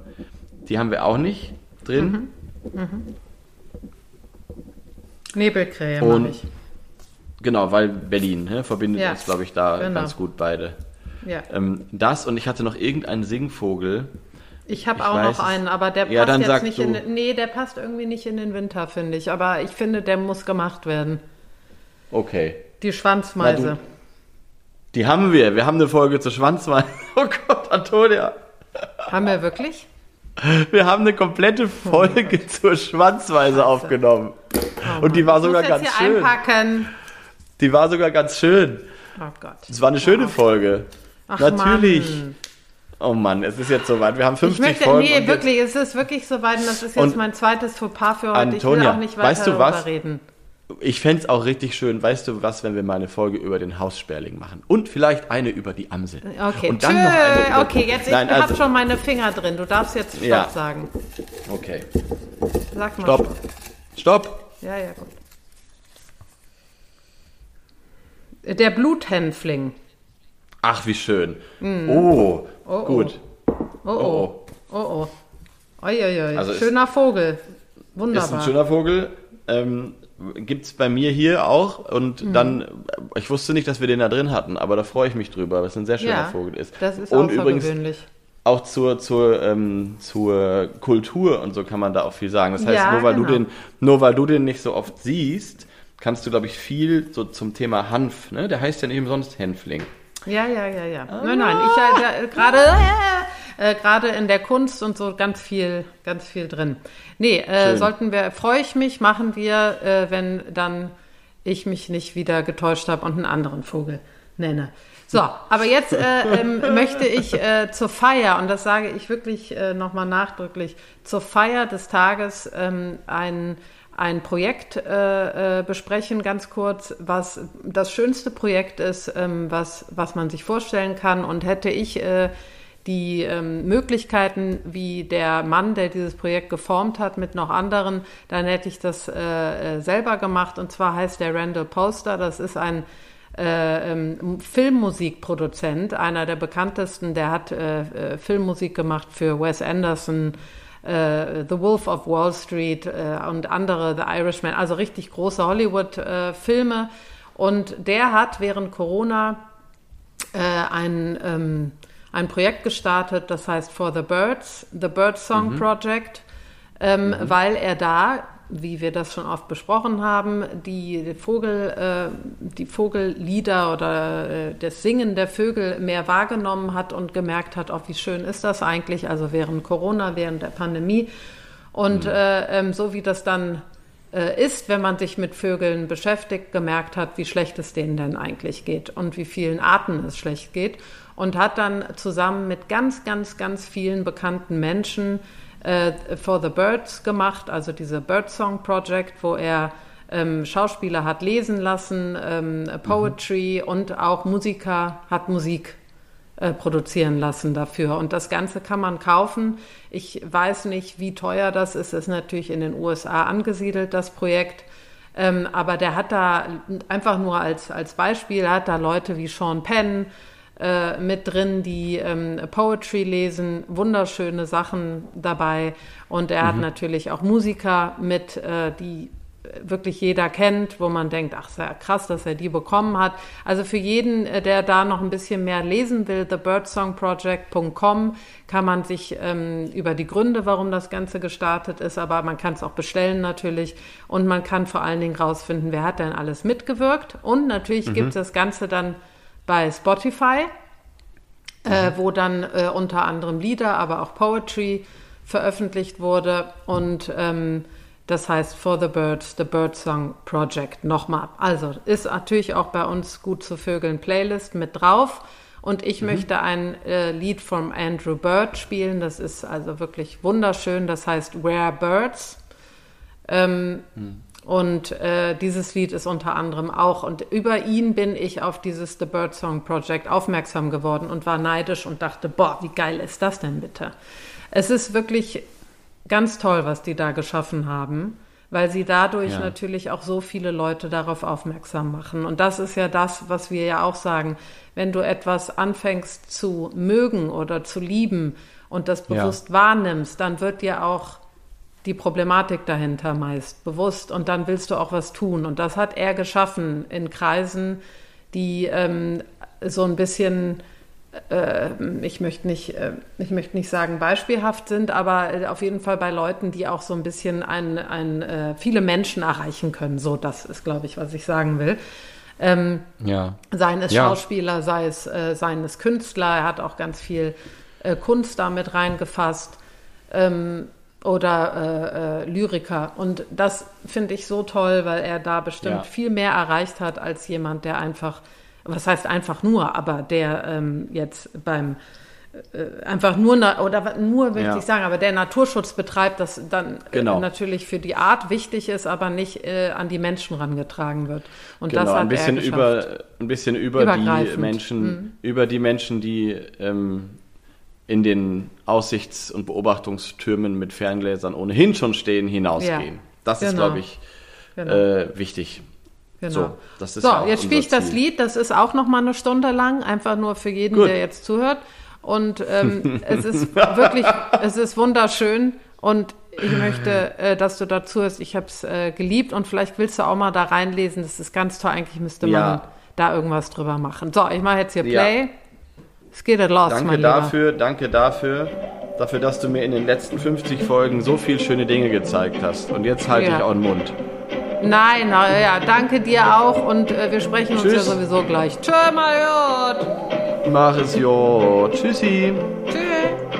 Die haben wir auch nicht drin. Mhm. Mhm. Nebelkrähe, meine ich. Genau, weil Berlin ne, verbindet ja. uns, glaube ich, da genau. ganz gut beide. Ja. Ähm, das und ich hatte noch irgendeinen Singvogel. Ich habe auch weiß, noch einen, aber der passt ja, jetzt nicht du. in Nee, der passt irgendwie nicht in den Winter, finde ich. Aber ich finde, der muss gemacht werden. Okay. Die Schwanzmeise. Na, du, die haben wir. Wir haben eine Folge zur Schwanzmeise. Oh Gott, Antonia. Haben wir wirklich? Wir haben eine komplette Folge oh zur Schwanzweise aufgenommen. Oh und die war sogar ganz schön. Einpacken. Die war sogar ganz schön. Oh Gott. Es war eine schöne Folge. Ach, Natürlich. Mann. Oh Mann, es ist jetzt soweit. Wir haben 50 ich möchte, Folgen. Nee, wirklich, es ist wirklich soweit und das ist jetzt mein zweites Fauxpas für heute. Antonia, ich will auch nicht weiter weißt du was? reden. Ich fände es auch richtig schön, weißt du was, wenn wir mal eine Folge über den Haussperling machen. Und vielleicht eine über die Amsel. Okay, und dann Tschö. noch eine über Okay, jetzt Nein, ich also, habe schon meine Finger drin. Du darfst jetzt Stopp ja. sagen. Okay. Sag mal Stopp. Stopp. Stopp. Ja, ja, gut. Der Bluthänfling. Ach, wie schön. Mm. Oh, oh, gut. Oh, oh. Oh, oh. oh, oh. Oi, oi, oi. Also schöner ist, Vogel. Wunderbar. Ist ein schöner Vogel. Ähm, Gibt es bei mir hier auch. Und mhm. dann, ich wusste nicht, dass wir den da drin hatten, aber da freue ich mich drüber, weil es ein sehr schöner ja, Vogel ist. Das ist und übrigens auch zur, zur, ähm, zur Kultur und so kann man da auch viel sagen. Das heißt, ja, nur, weil genau. du den, nur weil du den nicht so oft siehst, kannst du, glaube ich, viel so zum Thema Hanf, ne? Der heißt ja nicht umsonst Hänfling. Ja, ja, ja, ja. Ah. Nein, nein, ich äh, gerade äh, gerade in der Kunst und so ganz viel, ganz viel drin. Nee, äh, sollten wir, freue ich mich, machen wir, äh, wenn dann ich mich nicht wieder getäuscht habe und einen anderen Vogel nenne. So, aber jetzt äh, ähm, möchte ich äh, zur Feier, und das sage ich wirklich äh, nochmal nachdrücklich, zur Feier des Tages ähm, einen ein Projekt äh, äh, besprechen, ganz kurz, was das schönste Projekt ist, ähm, was, was man sich vorstellen kann. Und hätte ich äh, die ähm, Möglichkeiten, wie der Mann, der dieses Projekt geformt hat, mit noch anderen, dann hätte ich das äh, äh selber gemacht. Und zwar heißt der Randall Poster, das ist ein äh, ähm, Filmmusikproduzent, einer der bekanntesten, der hat Filmmusik gemacht für Wes Anderson, äh, The Wolf of Wall Street äh, und andere, The Irishman, also richtig große Hollywood-Filme. und der hat während Corona ein, ähm, ein Projekt gestartet, das heißt For the Birds, The Bird Song mhm. Project, ähm, mhm. weil er da wie wir das schon oft besprochen haben, die Vogel, äh, die Vogellieder oder äh, das Singen der Vögel mehr wahrgenommen hat und gemerkt hat, auch wie schön ist das eigentlich, also während Corona, während der Pandemie. Und mhm. äh, ähm, so wie das dann ist, wenn man sich mit Vögeln beschäftigt, gemerkt hat, wie schlecht es denen denn eigentlich geht und wie vielen Arten es schlecht geht. Und hat dann zusammen mit ganz, ganz, ganz vielen bekannten Menschen äh, For the Birds gemacht, also diese Birdsong Project, wo er ähm, Schauspieler hat lesen lassen, ähm, Poetry mhm. und auch Musiker hat Musik äh, produzieren lassen dafür. Und das Ganze kann man kaufen. Ich weiß nicht, wie teuer das ist. Es ist natürlich in den USA angesiedelt, das Projekt. Ähm, aber der hat da einfach nur als, als Beispiel, hat da Leute wie Sean Penn, äh, mit drin, die ähm, Poetry lesen, wunderschöne Sachen dabei. Und er mhm. hat natürlich auch Musiker mit, äh, die wirklich jeder kennt, wo man denkt, ach, sehr krass, dass er die bekommen hat. Also für jeden, äh, der da noch ein bisschen mehr lesen will, thebirdsongproject.com kann man sich ähm, über die Gründe, warum das Ganze gestartet ist, aber man kann es auch bestellen natürlich und man kann vor allen Dingen rausfinden, wer hat denn alles mitgewirkt und natürlich mhm. gibt es das Ganze dann bei Spotify, äh, mhm. wo dann äh, unter anderem Lieder, aber auch Poetry veröffentlicht wurde. Und ähm, das heißt For the Birds, The Bird Song Project nochmal. Also ist natürlich auch bei uns gut zu Vögeln Playlist mit drauf. Und ich mhm. möchte ein äh, Lied von Andrew Bird spielen. Das ist also wirklich wunderschön. Das heißt Where Birds. Ähm, mhm. Und äh, dieses Lied ist unter anderem auch. Und über ihn bin ich auf dieses The Bird Song Project aufmerksam geworden und war neidisch und dachte, boah, wie geil ist das denn bitte? Es ist wirklich ganz toll, was die da geschaffen haben, weil sie dadurch ja. natürlich auch so viele Leute darauf aufmerksam machen. Und das ist ja das, was wir ja auch sagen. Wenn du etwas anfängst zu mögen oder zu lieben und das bewusst ja. wahrnimmst, dann wird dir auch die Problematik dahinter meist bewusst und dann willst du auch was tun. Und das hat er geschaffen in Kreisen, die ähm, so ein bisschen, äh, ich möchte nicht, äh, ich möchte nicht sagen beispielhaft sind, aber auf jeden Fall bei Leuten, die auch so ein bisschen ein, ein, äh, viele Menschen erreichen können. So, das ist, glaube ich, was ich sagen will. Ähm, ja. Seien es ja. Schauspieler, sei es, äh, seien es Künstler, er hat auch ganz viel äh, Kunst damit reingefasst. Ähm, oder äh, äh, Lyriker. Und das finde ich so toll, weil er da bestimmt ja. viel mehr erreicht hat als jemand, der einfach, was heißt einfach nur, aber der ähm, jetzt beim äh, einfach nur oder nur will ja. ich sagen, aber der Naturschutz betreibt, das dann äh, genau. natürlich für die Art wichtig ist, aber nicht äh, an die Menschen rangetragen wird. Und genau, das hat ein bisschen er über ein bisschen über die Menschen, mhm. über die Menschen, die ähm, in den Aussichts- und Beobachtungstürmen mit Ferngläsern ohnehin schon stehen, hinausgehen. Ja, das genau. ist, glaube ich, genau. äh, wichtig. Genau. So, so ja jetzt spiele ich das Lied. Das ist auch noch mal eine Stunde lang, einfach nur für jeden, Gut. der jetzt zuhört. Und ähm, es ist wirklich, es ist wunderschön. Und ich möchte, äh, dass du dazu hörst. Ich habe es äh, geliebt und vielleicht willst du auch mal da reinlesen. Das ist ganz toll. Eigentlich müsste man ja. da irgendwas drüber machen. So, ich mache jetzt hier Play. Ja. Es geht los, Danke mein dafür, Lieber. danke dafür, dafür, dass du mir in den letzten 50 Folgen so viele schöne Dinge gezeigt hast. Und jetzt halte ja. ich auch den Mund. Nein, na ja, danke dir auch und äh, wir sprechen Tschüss. uns ja sowieso gleich. Tschö, mal. Mach es gut. Tschüssi. Tschüss.